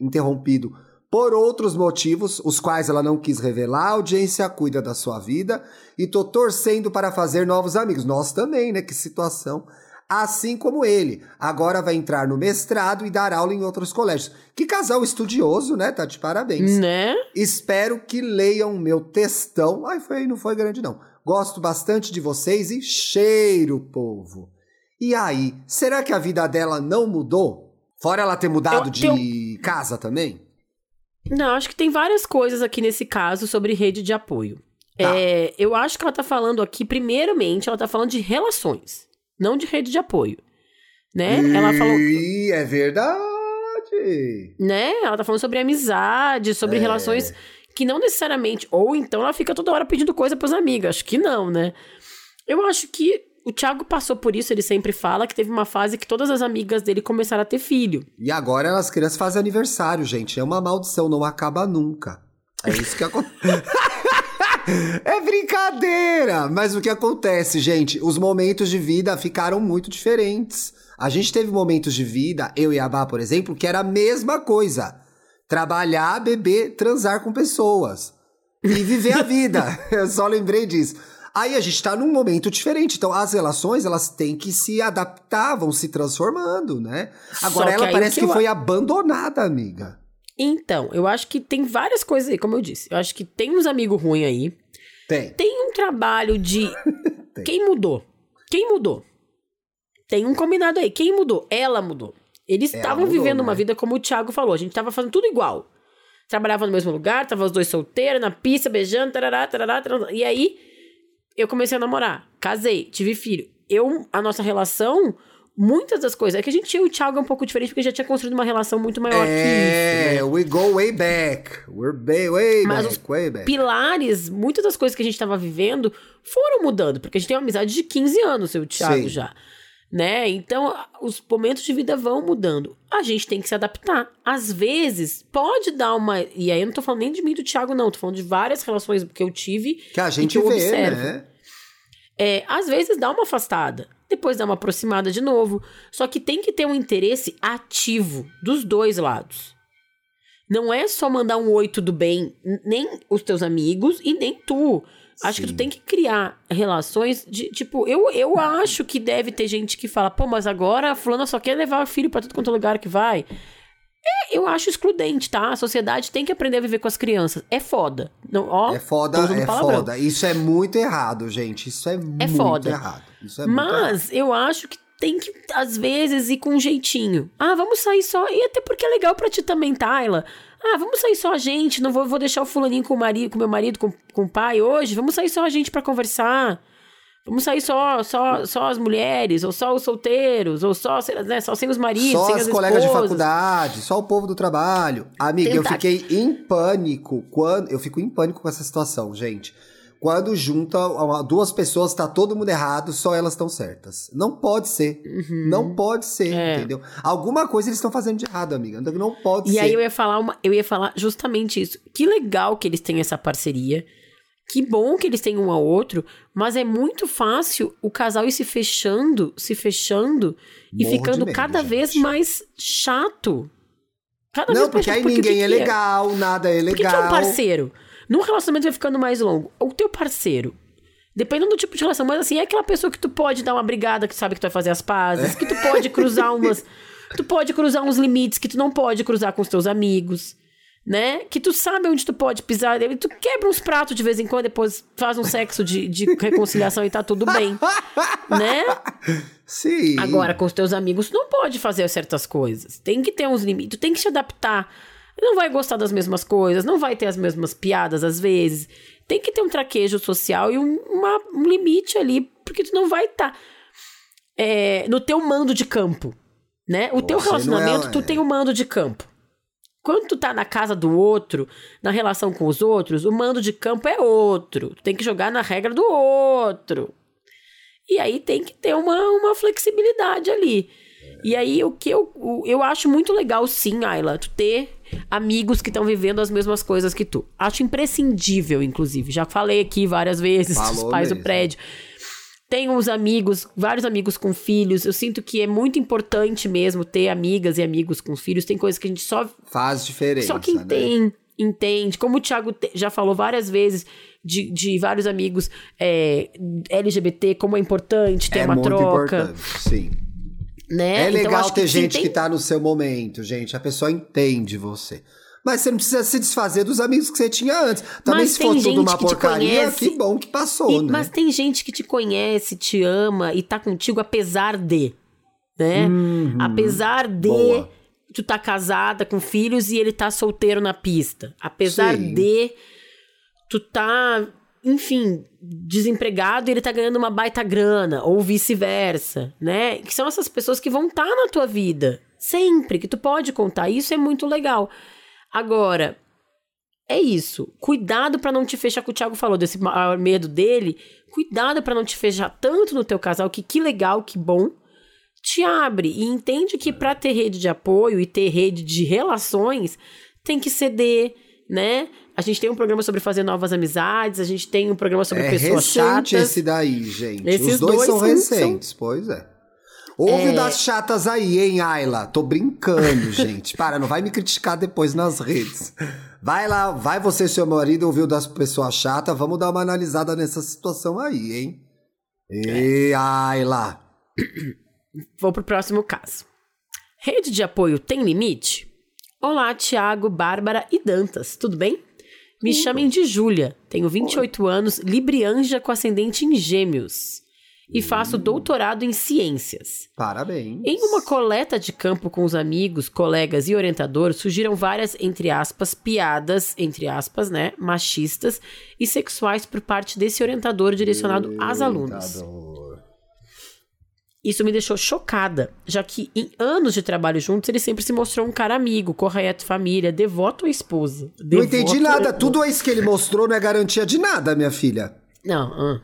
interrompido por outros motivos, os quais ela não quis revelar, a audiência cuida da sua vida e tô torcendo para fazer novos amigos. Nós também, né? Que situação. Assim como ele, agora vai entrar no mestrado e dar aula em outros colégios. Que casal estudioso, né? Tá de parabéns. Né? Espero que leiam meu textão. Ai, foi, não foi grande não. Gosto bastante de vocês e cheiro, povo. E aí, será que a vida dela não mudou? Fora ela ter mudado eu, de eu... casa também? Não, acho que tem várias coisas aqui nesse caso sobre rede de apoio. É, eu acho que ela tá falando aqui, primeiramente, ela tá falando de relações, não de rede de apoio. Né? Ela falou. E é verdade. Né? Ela tá falando sobre amizade, sobre É. relações que não necessariamente. Ou então ela fica toda hora pedindo coisa pros amigos. Acho que não, né? Eu acho que o Thiago passou por isso, ele sempre fala que teve uma fase que todas as amigas dele começaram a ter filho. E agora as crianças fazem aniversário, gente. É uma maldição, não acaba nunca. É isso que acontece. é brincadeira! Mas o que acontece, gente? Os momentos de vida ficaram muito diferentes. A gente teve momentos de vida, eu e a Bá, por exemplo, que era a mesma coisa. Trabalhar, beber, transar com pessoas. E viver a vida. eu só lembrei disso. Aí a gente tá num momento diferente. Então as relações, elas têm que se adaptar, vão se transformando, né? Agora ela parece que que, foi abandonada, amiga. Então, eu acho que tem várias coisas aí, como eu disse. Eu acho que tem uns amigos ruins aí. Tem. Tem um trabalho de. Quem mudou? Quem mudou? Tem um combinado aí. Quem mudou? Ela mudou. Eles estavam vivendo né? uma vida como o Thiago falou. A gente tava fazendo tudo igual. Trabalhava no mesmo lugar, tava os dois solteiros, na pista, beijando, tarará, tarará, tarará. E aí, eu comecei a namorar. Casei, tive filho. Eu, a nossa relação, muitas das coisas. É que a gente tinha o Thiago um pouco diferente, porque já tinha construído uma relação muito maior que isso. né? É, we go way back. We're ba- way Mas back, way back. pilares, muitas das coisas que a gente tava vivendo foram mudando, porque a gente tem uma amizade de 15 anos, eu e o Thiago Sim. já. Né? Então, os momentos de vida vão mudando. A gente tem que se adaptar. Às vezes, pode dar uma. E aí eu não tô falando nem de mim e do Thiago, não. Tô falando de várias relações que eu tive. Que a gente que eu vê, observo. né? É, às vezes dá uma afastada, depois dá uma aproximada de novo. Só que tem que ter um interesse ativo dos dois lados. Não é só mandar um oi, tudo bem, nem os teus amigos e nem tu. Acho que Sim. tu tem que criar relações de, tipo, eu, eu acho que deve ter gente que fala, pô, mas agora a fulana só quer levar o filho pra tudo quanto é lugar que vai. É, eu acho excludente, tá? A sociedade tem que aprender a viver com as crianças. É foda. Não, ó, É foda, é palavrão. foda. Isso é muito errado, gente. Isso é, muito foda. errado. Isso é muito errado. Mas eu acho que tem que, às vezes, ir com um jeitinho. Ah, vamos sair só. E até porque é legal pra ti também, Tayla. Ah, vamos sair só a gente. Não vou, vou deixar o fulaninho com o marido, com meu marido, com, com o pai hoje. Vamos sair só a gente pra conversar. Vamos sair só, só, só as mulheres, ou só os solteiros, ou só, né, só sem os maridos, Só sem as as colegas de esposas. faculdade, só o povo do trabalho. Amiga, eu Tentar- fiquei em pânico quando. Eu fico em pânico com essa situação, gente. Quando junta duas pessoas, tá todo mundo errado, só elas estão certas. Não pode ser. Não pode ser, Uhum. É. entendeu? Alguma coisa eles estão fazendo de errado, amiga. Não- Não pode E ser. aí eu ia falar uma, eu ia falar justamente isso. Que legal que eles têm essa parceria. Que bom que eles têm um ao outro, mas é muito fácil o casal ir se fechando, se fechando e Morro ficando medo, cada gente. vez mais chato. Cada Não, vez mais porque aí porque ninguém é que legal, nada é Por que, que é legal. um parceiro? Num relacionamento vai ficando mais longo. O teu parceiro, dependendo do tipo de relação, mas assim, é aquela pessoa que tu pode dar uma brigada, que sabe que tu vai fazer as pazes, que tu pode cruzar umas. Tu pode cruzar uns limites que tu não pode cruzar com os teus amigos. Né? Que tu sabe onde tu pode pisar. E tu quebra uns pratos de vez em quando, depois faz um sexo de, de reconciliação e tá tudo bem. né? Sim. Agora, com os teus amigos, tu não pode fazer certas coisas. Tem que ter uns limites, tu tem que se adaptar. Não vai gostar das mesmas coisas, não vai ter as mesmas piadas às vezes. Tem que ter um traquejo social e um, uma- um limite ali, porque tu não vai estar no teu mando de campo, né? O teu é- relacionamento, tu é. tem um mando de campo. Quando tu tá na casa do outro, na relação com os outros, o mando de campo é outro. Tu tem que jogar na regra do outro. E aí tem que ter uma, uma flexibilidade ali. E aí o que eu, o- eu acho muito legal, sim, Ayla, tu ter amigos que estão vivendo as mesmas coisas que tu. Acho imprescindível, inclusive. Já falei aqui várias vezes dos Falou pais do mesmo. prédio. Tenho uns amigos, vários amigos com filhos. Eu sinto que é muito importante mesmo ter amigas e amigos com filhos. Tem coisas que a gente só Faz diferença. só quem né? tem, entende. Como o Thiago já falou várias vezes de, de vários amigos é, LGBT, como é importante ter é uma muito troca. importante, sim. Né? É Então, legal acho ter gente tem- que tá no seu momento, gente. A pessoa entende você. Mas você não precisa se desfazer dos amigos que você tinha antes. Também Mas se for tudo uma que porcaria, conhece que bom que passou, E- né? Mas tem gente que te conhece, te ama e tá contigo apesar de. Né? apesar de Uhum. Boa. tu tá casada com filhos e ele tá solteiro na pista. Apesar Sim. de tu tá enfim, desempregado e ele tá ganhando uma baita grana, ou vice-versa, né? Que são essas pessoas que vão estar tá na tua vida, sempre, que tu pode contar. Isso é muito legal. Agora, é isso. Cuidado para não te fechar, que o Thiago falou desse medo dele. Cuidado para não te fechar tanto no teu casal, que que legal, que bom. Te abre e entende que para ter rede de apoio e ter rede de relações, tem que ceder, né? A gente tem um programa sobre fazer novas amizades, a gente tem um programa sobre é pessoas recente chatas. esse daí, gente. Esses Os dois, dois são recentes, são- pois é. Ouve É. das chatas aí, hein, Ayla? Tô brincando, gente. Para, não vai me criticar depois nas redes. Vai lá, vai você e seu marido ouvir o das pessoas chatas. Vamos dar uma analisada nessa situação aí, hein? E Ayla. Vou pro próximo caso. Rede de apoio tem limite? Olá, Tiago, Bárbara e Dantas, tudo bem? Me chamem de Júlia, tenho 28 anos, librianja com ascendente em gêmeos. E faço doutorado em ciências. Parabéns. Em uma coleta de campo com os amigos, colegas e orientador, surgiram várias, entre aspas, piadas, entre aspas, né, machistas e sexuais por parte desse orientador direcionado às alunas. Isso me deixou chocada, já que em anos de trabalho juntos ele sempre se mostrou um cara amigo, correto, família, devoto à esposa. Não Devoto entendi à- nada. Tudo isso que ele mostrou não é garantia de nada, minha filha. Não, ah.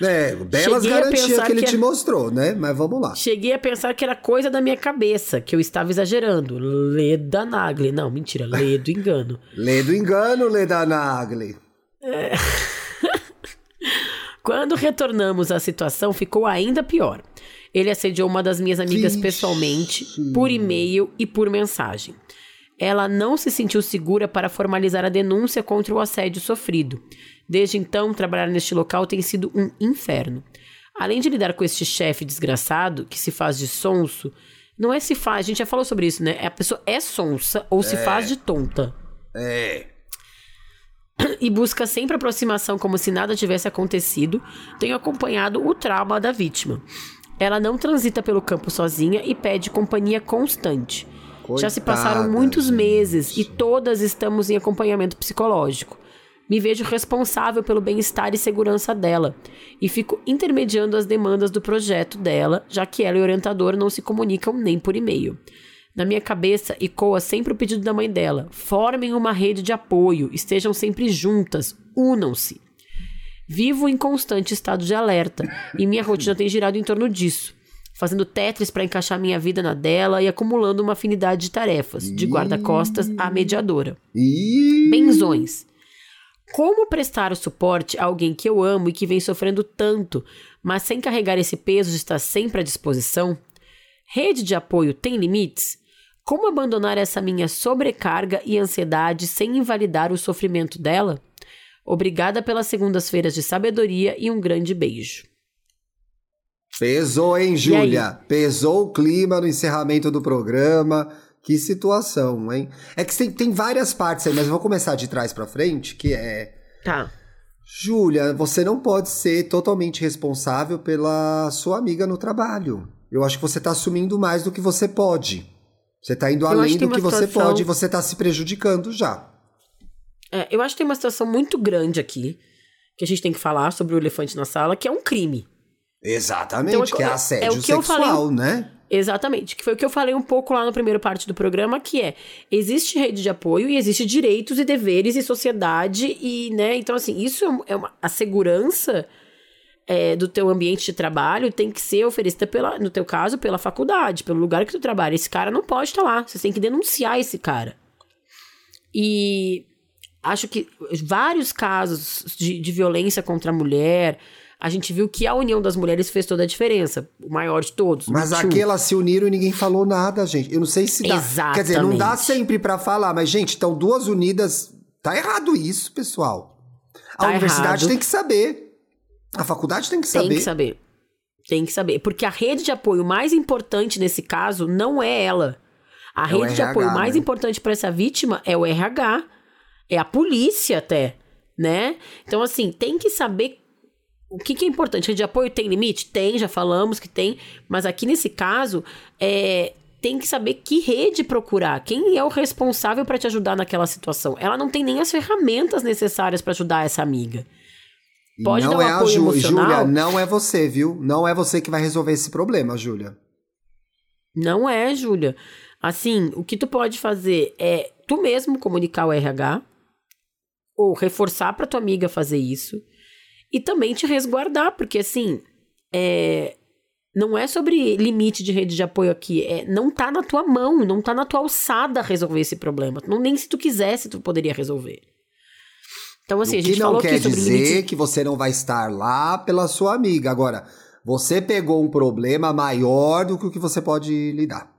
É, belas Cheguei garantias que ele que é- te mostrou, né? Mas vamos lá. Cheguei a pensar que era coisa da minha cabeça, que eu estava exagerando. Leda Nagli. Não, mentira, lê do engano. Lê do engano, lê da Nagli. Quando retornamos à situação, ficou ainda pior. Ele assediou uma das minhas amigas Vixe. pessoalmente, por e-mail e por mensagem. Ela não se sentiu segura para formalizar a denúncia contra o assédio sofrido. Desde então, trabalhar neste local tem sido um inferno. Além de lidar com este chefe desgraçado, que se faz de sonso, não é se faz, a gente já falou sobre isso, né? A pessoa é sonsa ou se faz de tonta É. e busca sempre aproximação como se nada tivesse acontecido, tenho acompanhado o trauma da vítima. Ela não transita pelo campo sozinha e pede companhia constante. Já se passaram Coitada, muitos gente. meses e todas estamos em acompanhamento psicológico. Me vejo responsável pelo bem-estar e segurança dela e fico intermediando as demandas do projeto dela, já que ela e o orientador não se comunicam nem por e-mail. Na minha cabeça, ecoa sempre o pedido da mãe dela: formem uma rede de apoio, estejam sempre juntas, unam-se. Vivo em constante estado de alerta e minha rotina tem girado em torno disso, fazendo tetris para encaixar minha vida na dela e acumulando uma afinidade de tarefas, de guarda-costas a mediadora. Benzões. Como prestar o suporte a alguém que eu amo e que vem sofrendo tanto, mas sem carregar esse peso de estar sempre à disposição? Rede de apoio tem limites? Como abandonar essa minha sobrecarga e ansiedade sem invalidar o sofrimento dela? Obrigada pelas segundas-feiras de sabedoria e um grande beijo. Pesou, hein? Júlia? Pesou o clima no encerramento do programa. Que situação, hein? É que tem, tem várias partes aí, mas eu vou começar de trás pra frente, que é. Tá. Júlia, você não pode ser totalmente responsável pela sua amiga no trabalho. Eu acho que você tá assumindo mais do que você pode. Você tá indo Eu além do que uma você situação- pode e você tá se prejudicando já. É, eu acho que tem uma situação muito grande aqui que a gente tem que falar sobre o elefante na sala, que é um crime. Exatamente, Então, que é é- é assédio o que eu sexual, falei- né? Exatamente, que foi o que eu falei um pouco lá na primeira parte do programa, que é, existe rede de apoio e existe direitos e deveres e sociedade e, né, então assim, isso é, é uma, a segurança é, do teu ambiente de trabalho tem que ser oferecida pela, no teu caso, pela faculdade, pelo lugar que tu trabalha. Esse cara não pode estar lá, você tem que denunciar esse cara. E acho que vários casos de, de violência contra a mulher, a gente viu que a união das mulheres fez toda a diferença, o maior de todos. Mas aqui elas se uniram e ninguém falou nada, gente. Eu não sei se dá. Quer dizer, não dá Exatamente. sempre pra falar, mas, gente, estão duas unidas. Tá errado isso, pessoal. A Tá universidade errado. tem que saber. A faculdade tem que saber. Tem que saber. Tem que saber. Porque a rede de apoio mais importante nesse caso não é ela. A É rede de RH, apoio mais né? importante para essa vítima é o RH. É a polícia até, né? Então, assim, tem que saber o que, que é importante. Rede de apoio tem limite? Tem, já falamos que tem. Mas aqui nesse caso, é, tem que saber que rede procurar. Quem é o responsável para te ajudar naquela situação. Ela não tem nem as ferramentas necessárias para ajudar essa amiga. Pode não dar um é a apoio Ju- emocional. Júlia, não é você, viu? Não é você que vai resolver esse problema, Júlia. Não é, Júlia. Assim, o que tu pode fazer é tu mesmo comunicar o RH ou reforçar pra tua amiga fazer isso e também te resguardar, porque assim, é não é sobre limite de rede de apoio aqui, é não tá na tua mão, não tá na tua alçada resolver esse problema. Não nem se tu quisesse tu poderia resolver. Então assim, o a gente que não falou quer aqui sobre dizer limite que você não vai estar lá pela sua amiga. Agora, você pegou um problema maior do que o que você pode lidar.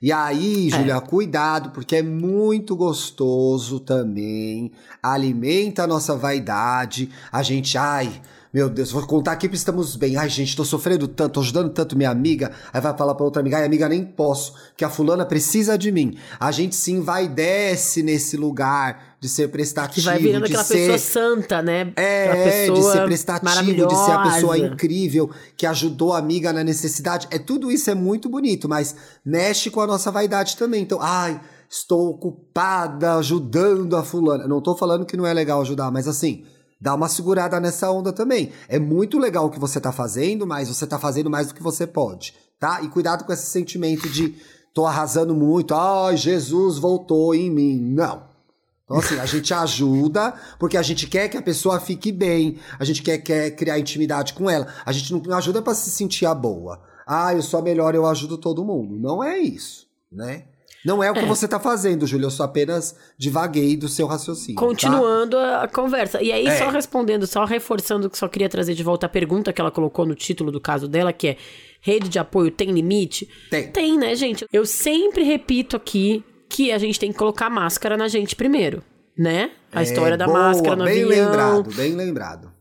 E aí, É. Júlia, cuidado, porque é muito gostoso também. Alimenta a nossa vaidade. A gente, ai, meu Deus, vou contar aqui porque estamos bem. Ai, gente, tô sofrendo tanto, tô ajudando tanto minha amiga. Aí vai falar pra outra amiga, ai, amiga, nem posso, que a fulana precisa de mim. A gente se envaidece nesse lugar de ser prestativo, que vai virando de aquela ser... pessoa santa, né? É, pessoa de ser prestativo, de ser a pessoa incrível, que ajudou a amiga na necessidade. É tudo isso é muito bonito, mas mexe com a nossa vaidade também. Então, ai, estou ocupada ajudando a fulana. Não tô falando que não é legal ajudar, mas assim, dá uma segurada nessa onda também. É muito legal o que você tá fazendo, mas você tá fazendo mais do que você pode, tá? E cuidado com esse sentimento de tô arrasando muito, ai, Jesus voltou em mim. Não. Então, assim, a gente ajuda porque a gente quer que a pessoa fique bem, a gente quer, quer criar intimidade com ela. A gente não ajuda pra se sentir a boa. Ah, eu sou a melhor, eu ajudo todo mundo. Não é isso, né? Não é o que É. você tá fazendo, Júlia. Eu só apenas divaguei do seu raciocínio. tá? Continuando a a conversa. E aí, É. só respondendo, só reforçando que só queria trazer de volta a pergunta que ela colocou no título do caso dela, que é rede de apoio tem limite? Tem. Tem, né, gente? Eu sempre repito aqui que a gente tem que colocar máscara na gente primeiro, né? A É, história da boa, máscara no Bem avião. lembrado, bem lembrado.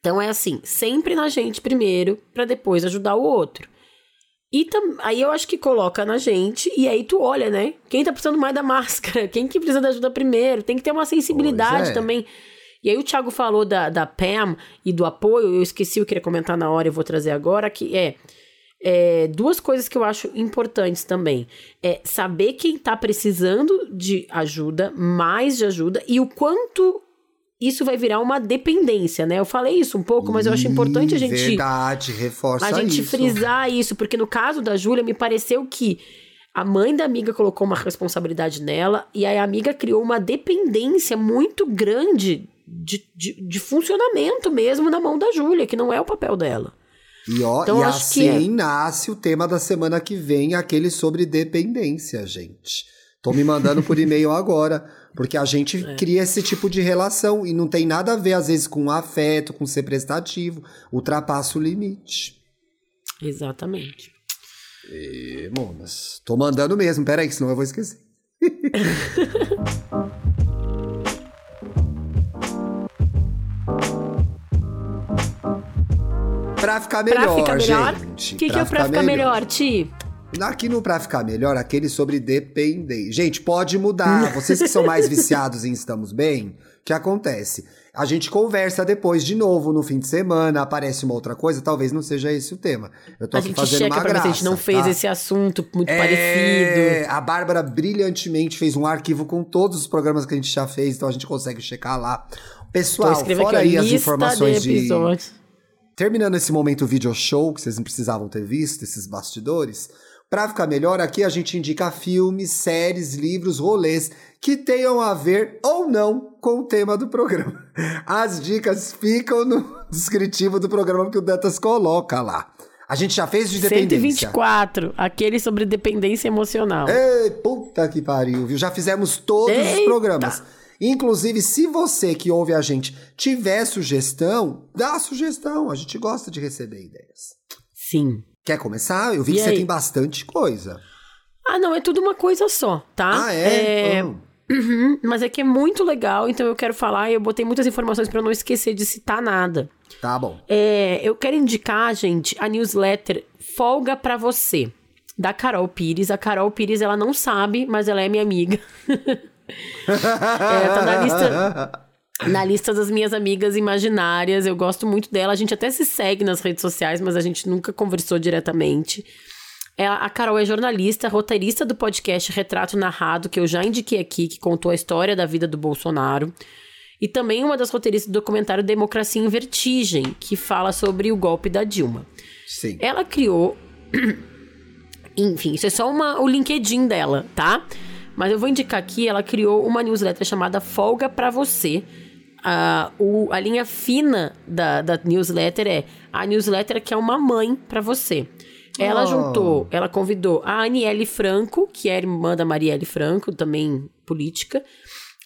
Então é assim, sempre na gente primeiro, pra depois ajudar o outro. E tam- aí eu acho que coloca na gente, e aí tu olha, né? Quem tá precisando mais da máscara? Quem que precisa da ajuda primeiro? Tem que ter uma sensibilidade é. também. E aí o Thiago falou da, da Pam e do apoio, eu esqueci, eu queria comentar na hora, eu vou trazer agora, que é, é, duas coisas que eu acho importantes também. É saber quem tá precisando de ajuda, mais de ajuda, e o quanto isso vai virar uma dependência, né? Eu falei isso um pouco, mas eu acho importante a gente Verdade, reforça a gente isso. frisar isso, porque no caso da Júlia, me pareceu que a mãe da amiga colocou uma responsabilidade nela e aí a amiga criou uma dependência muito grande de, de, de funcionamento mesmo na mão da Júlia, que não é o papel dela. E, ó, Então, e acho que assim nasce o tema da semana que vem, aquele sobre dependência, gente. Tô me mandando por e-mail agora, porque a gente É. cria esse tipo de relação e não tem nada a ver, às vezes, com afeto, com ser prestativo. Ultrapassa o limite. Exatamente. E, monas, tô mandando mesmo, peraí, senão eu vou esquecer. pra ficar melhor, pra ficar melhor, o gente. que, que é pra ficar melhor, Ti? Aqui no Pra Ficar Melhor, aquele sobre depender. Gente, pode mudar. Vocês que são mais viciados em Estamos Bem, o que acontece? A gente conversa depois de novo no fim de semana, aparece uma outra coisa, talvez não seja esse o tema. Eu tô A aqui gente fazendo checa uma pra ver graça. se a gente não fez tá? esse assunto muito É, parecido. A Bárbara brilhantemente fez um arquivo com todos os programas que a gente já fez, então a gente consegue checar lá. Então Pessoal, escreva fora aqui, aí as informações de de. Terminando esse momento video show, que vocês não precisavam ter visto, esses bastidores, pra ficar melhor, aqui a gente indica filmes, séries, livros, rolês que tenham a ver ou não com o tema do programa. As dicas ficam no descritivo do programa que o Dantas coloca lá. A gente já fez de dependência. 124, aquele sobre dependência emocional. Ei, puta que pariu, viu? Já fizemos todos os Eita! programas. Inclusive, se você que ouve a gente tiver sugestão, dá sugestão. A gente gosta de receber ideias. Sim. Quer começar? Eu vi E que você aí? tem bastante coisa. Ah, não, é tudo uma coisa só, tá? Ah, é? É, Hum. Uhum, mas é que é muito legal, então eu quero falar e eu botei muitas informações pra não esquecer de citar nada. Tá bom. É, eu quero indicar, gente, a newsletter Folga Pra Você, da Carol Pires. A Carol Pires, ela não sabe, mas ela é minha amiga. é, tá na lista, na lista das minhas amigas imaginárias. Eu gosto muito dela. A gente até se segue nas redes sociais, mas a gente nunca conversou diretamente. É, a Carol é jornalista, roteirista do podcast Retrato Narrado, que eu já indiquei aqui, que contou a história da vida do Bolsonaro. E também uma das roteiristas do documentário Democracia em Vertigem, que fala sobre o golpe da Dilma. Sim. Ela criou. Enfim, isso é só uma, o LinkedIn dela, tá? Mas eu vou indicar aqui, ela criou uma newsletter chamada Folga para Você. A, o, a linha fina da, da newsletter é a newsletter que é uma mãe para você. Ela Oh. juntou, ela convidou a Aniele Franco, que é irmã da Marielle Franco, também política,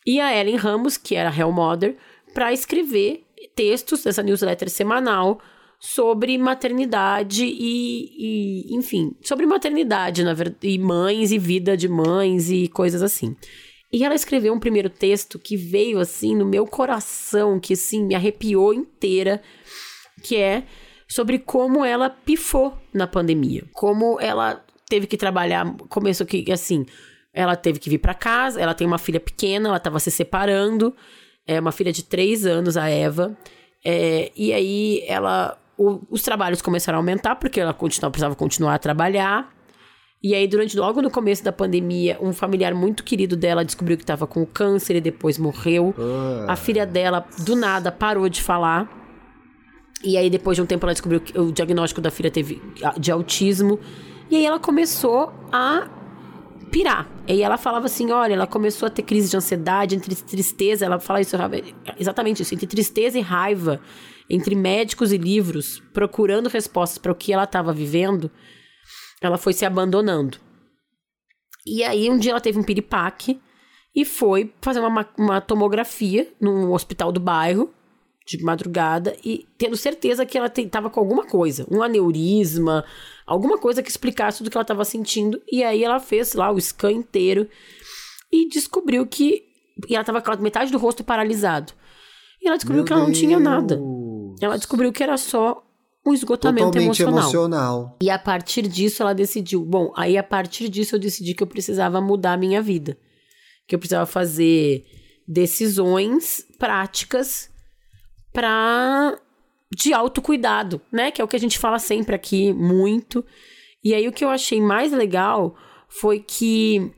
e a Ellen Ramos, que era Hell Mother, para escrever textos dessa newsletter semanal sobre maternidade e, e, enfim, sobre maternidade, na verdade, e mães e vida de mães e coisas assim. E ela escreveu um primeiro texto que veio assim no meu coração, que assim me arrepiou inteira, que é sobre como ela pifou na pandemia, como ela teve que trabalhar, começou que assim, ela teve que vir para casa, ela tem uma filha pequena, ela estava se separando, é uma filha de três anos, a Eva, é, e aí ela, o- os trabalhos começaram a aumentar porque ela continua, precisava continuar a trabalhar. E aí, durante logo no começo da pandemia, um familiar muito querido dela descobriu que estava com câncer e depois morreu. A filha dela, do nada, parou de falar. E aí, depois de um tempo, ela descobriu que o diagnóstico da filha teve ah, de autismo. E aí ela começou a pirar. E aí ela falava assim: olha, ela começou a ter crise de ansiedade, entre tristeza, ela fala isso exatamente isso, entre tristeza e raiva, entre médicos e livros, procurando respostas para o que ela estava vivendo, ela foi se abandonando. E aí um dia ela teve um piripaque e foi fazer uma, uma tomografia num hospital do bairro de madrugada e tendo certeza que ela estava com alguma coisa, um aneurisma, alguma coisa que explicasse tudo que ela estava sentindo. E aí ela fez lá o scan inteiro e descobriu que e ela estava com metade do rosto paralisado. E ela descobriu Meu que ela não tinha nada. Ela descobriu que era só um esgotamento Totalmente emocional. emocional. E a partir disso ela decidiu, bom, aí a partir disso eu decidi que eu precisava mudar a minha vida. Que eu precisava fazer decisões práticas para de autocuidado, né? Que é o que a gente fala sempre aqui muito. E aí o que eu achei mais legal foi que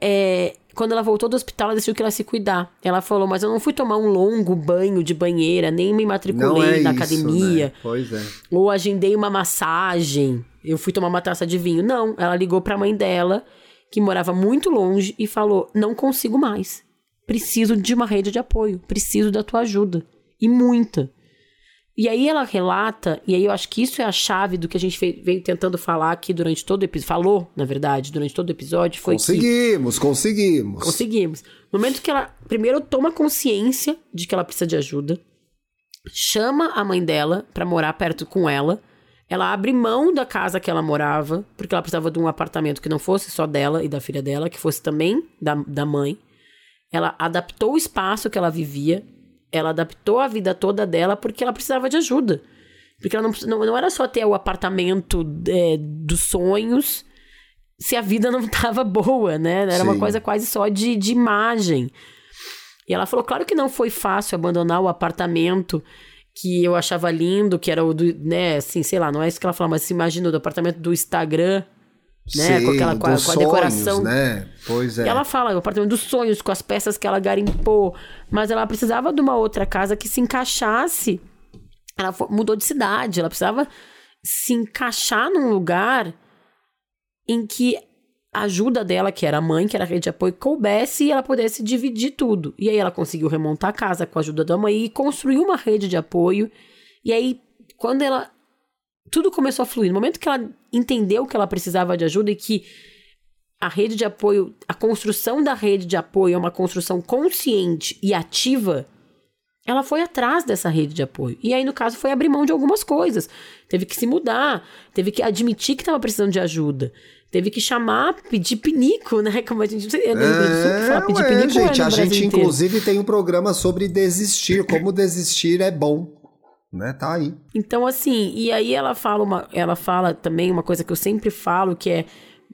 é, quando ela voltou do hospital, ela decidiu que ela se cuidar. Ela falou, mas eu não fui tomar um longo banho de banheira, nem me matriculei é na isso, academia né? Pois é. ou agendei uma massagem, eu fui tomar uma taça de vinho. Não, ela ligou pra mãe dela, que morava muito longe, e falou: Não consigo mais. Preciso de uma rede de apoio, preciso da tua ajuda. E muita. E aí ela relata, e aí eu acho que isso é a chave do que a gente veio tentando falar aqui durante todo o episódio. Falou, na verdade, durante todo o episódio, foi que Conseguimos, conseguimos. Conseguimos. No momento que ela, primeiro, toma consciência de que ela precisa de ajuda, chama a mãe dela pra morar perto com ela. Ela abre mão da casa que ela morava, porque ela precisava de um apartamento que não fosse só dela e da filha dela, que fosse também da, da mãe. Ela adaptou o espaço que ela vivia, ela adaptou a vida toda dela porque ela precisava de ajuda. Porque ela não, não, não era só ter o apartamento é, dos sonhos se a vida não tava boa, né? Era uma Sim. coisa quase só de, de imagem. E ela falou, claro que não foi fácil abandonar o apartamento que eu achava lindo, que era o do, né, assim, sei lá, não é isso que ela falou, mas se imagina do apartamento do Instagram, né, com aquela- com a- com a decoração. sonhos, né? Pois é. e ela fala, o apartamento dos sonhos, com as peças que ela garimpou. Mas ela precisava de uma outra casa que se encaixasse. Ela fo- mudou de cidade, ela precisava se encaixar num lugar em que a ajuda dela, que era a mãe, que era a rede de apoio, coubesse e ela pudesse dividir tudo. E aí ela conseguiu remontar a casa com a ajuda da mãe e construiu uma rede de apoio. E aí, quando ela. Tudo começou a fluir. No momento que ela entendeu que ela precisava de ajuda e que a rede de apoio, a construção da rede de apoio é uma construção consciente e ativa, ela foi atrás dessa rede de apoio. E aí, no caso, foi abrir mão de algumas coisas. Teve que se mudar, teve que admitir que estava precisando de ajuda. Teve que chamar, pedir pinico, né? Como a gente. Sei É, falar, pedir ué, pinico é gente, no a gente inteiro. inclusive tem um programa sobre desistir, como desistir é bom, né? Tá aí. Então, assim, e aí ela fala uma, ela fala também uma coisa que eu sempre falo, que é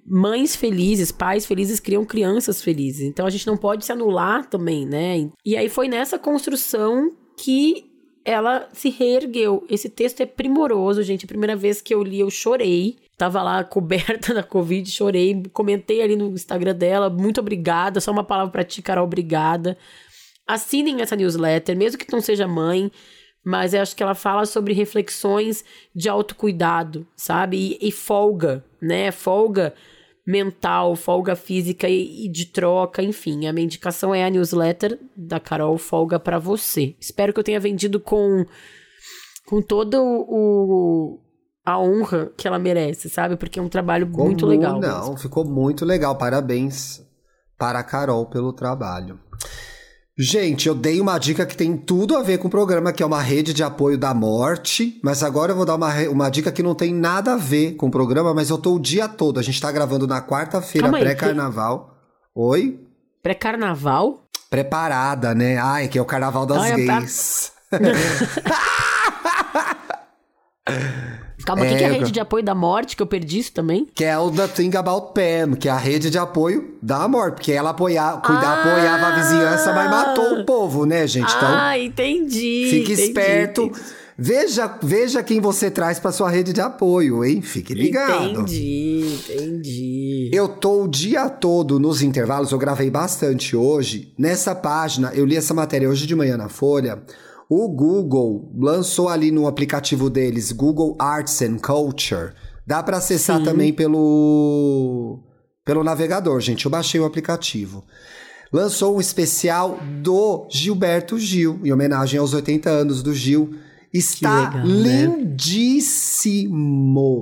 mães felizes, pais felizes criam crianças felizes. Então a gente não pode se anular também, né? E aí foi nessa construção que ela se reergueu. Esse texto é primoroso, gente. A primeira vez que eu li, eu chorei. Tava lá coberta da Covid, chorei. Comentei ali no Instagram dela. Muito obrigada. Só uma palavra pra ti, Carol. Obrigada. assinem essa newsletter, mesmo que não seja mãe, mas eu acho que ela fala sobre reflexões de autocuidado, sabe? E, e folga, né? Folga mental, folga física e, e, de troca, enfim. A minha indicação é a newsletter da Carol Folga para você. Espero que eu tenha vendido com com todo o a honra que ela merece, sabe? Porque é um trabalho Como muito legal. Não, mesmo. ficou muito legal. Parabéns para a Carol pelo trabalho. Gente, eu dei uma dica que tem tudo a ver com o programa, que é uma rede de apoio da morte. Mas agora eu vou dar uma, uma dica que não tem nada a ver com o programa, mas eu tô o dia todo. A gente tá gravando na quarta-feira, pré-carnaval. Oi? Pré-carnaval? Preparada, né? Ai, que é o carnaval das Ai, gays. Tá... Calma, o é, que, que é a rede de apoio da morte, que eu perdi isso também? Que é o The Thing About Pam, que é a rede de apoio da morte, porque ela apoia, cuida, ah, apoiava a vizinhança, mas matou o povo, né, gente? Então, ah, entendi. Fique entendi, esperto. Entendi. Veja, veja quem você traz para sua rede de apoio, hein? Fique ligado. Entendi, entendi. Eu tô o dia todo nos intervalos, eu gravei bastante hoje. Nessa página, eu li essa matéria hoje de manhã na Folha. O Google lançou ali no aplicativo deles, Google Arts and Culture. Dá para acessar Sim. também pelo pelo navegador, gente. Eu baixei o aplicativo. Lançou um especial do Gilberto Gil, em homenagem aos 80 anos do Gil. Está legal, né? lindíssimo,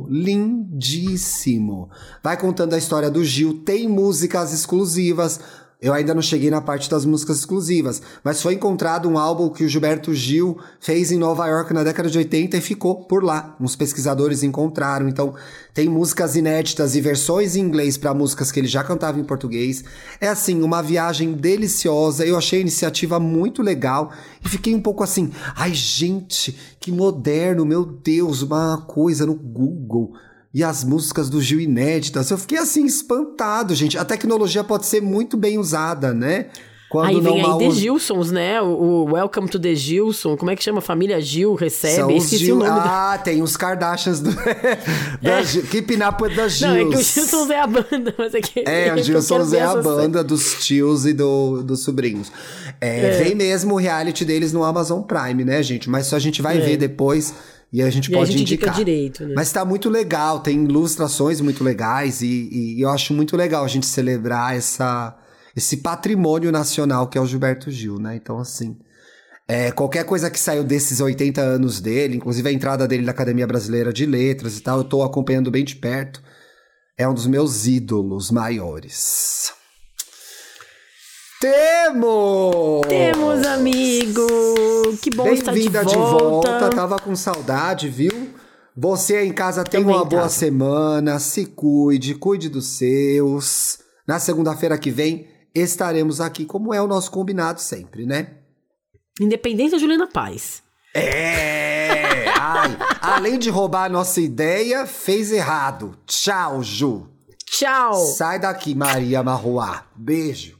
né? lindíssimo. Vai contando a história do Gil, tem músicas exclusivas, eu ainda não cheguei na parte das músicas exclusivas, mas foi encontrado um álbum que o Gilberto Gil fez em Nova York na década de 80 e ficou por lá. Uns pesquisadores encontraram. Então, tem músicas inéditas e versões em inglês para músicas que ele já cantava em português. É assim, uma viagem deliciosa. Eu achei a iniciativa muito legal e fiquei um pouco assim: ai, gente, que moderno, meu Deus, uma coisa no Google e as músicas do Gil inéditas. Eu fiquei assim espantado, gente. A tecnologia pode ser muito bem usada, né? Quando aí vem aí The Gilsons, né? O, o, Welcome to the Gilson. Como é que chama? Família Gil recebe. São Esqueci Gil... Ah, da... tem os Kardashians do... da é. Gil... Keeping Up with the Gils. Não, é que o Gilsons é a banda, mas é que... É, o Gilsons é a banda dos tios e do, dos sobrinhos. É, é. Vem mesmo o reality deles no Amazon Prime, né, gente? Mas só a gente vai é. ver depois e a gente e pode a gente indicar. direito, né? Mas tá muito legal, tem ilustrações muito legais e, e, eu acho muito legal a gente celebrar essa, esse patrimônio nacional que é o Gilberto Gil, né? Então, assim, é, qualquer coisa que saiu desses 80 anos dele, inclusive a entrada dele na Academia Brasileira de Letras e tal, eu tô acompanhando bem de perto. É um dos meus ídolos maiores. Temos! Temos, amigo! Que bom estar de volta. de volta. Tava com saudade, viu? Você aí em casa tem uma boa semana, se cuide, cuide dos seus. Na segunda-feira que vem estaremos aqui, como é o nosso combinado sempre, né? Independência Juliana Paz. É! Ai, além de roubar a nossa ideia, fez errado. Tchau, Ju. Tchau. Sai daqui, Maria Marroá. Beijo.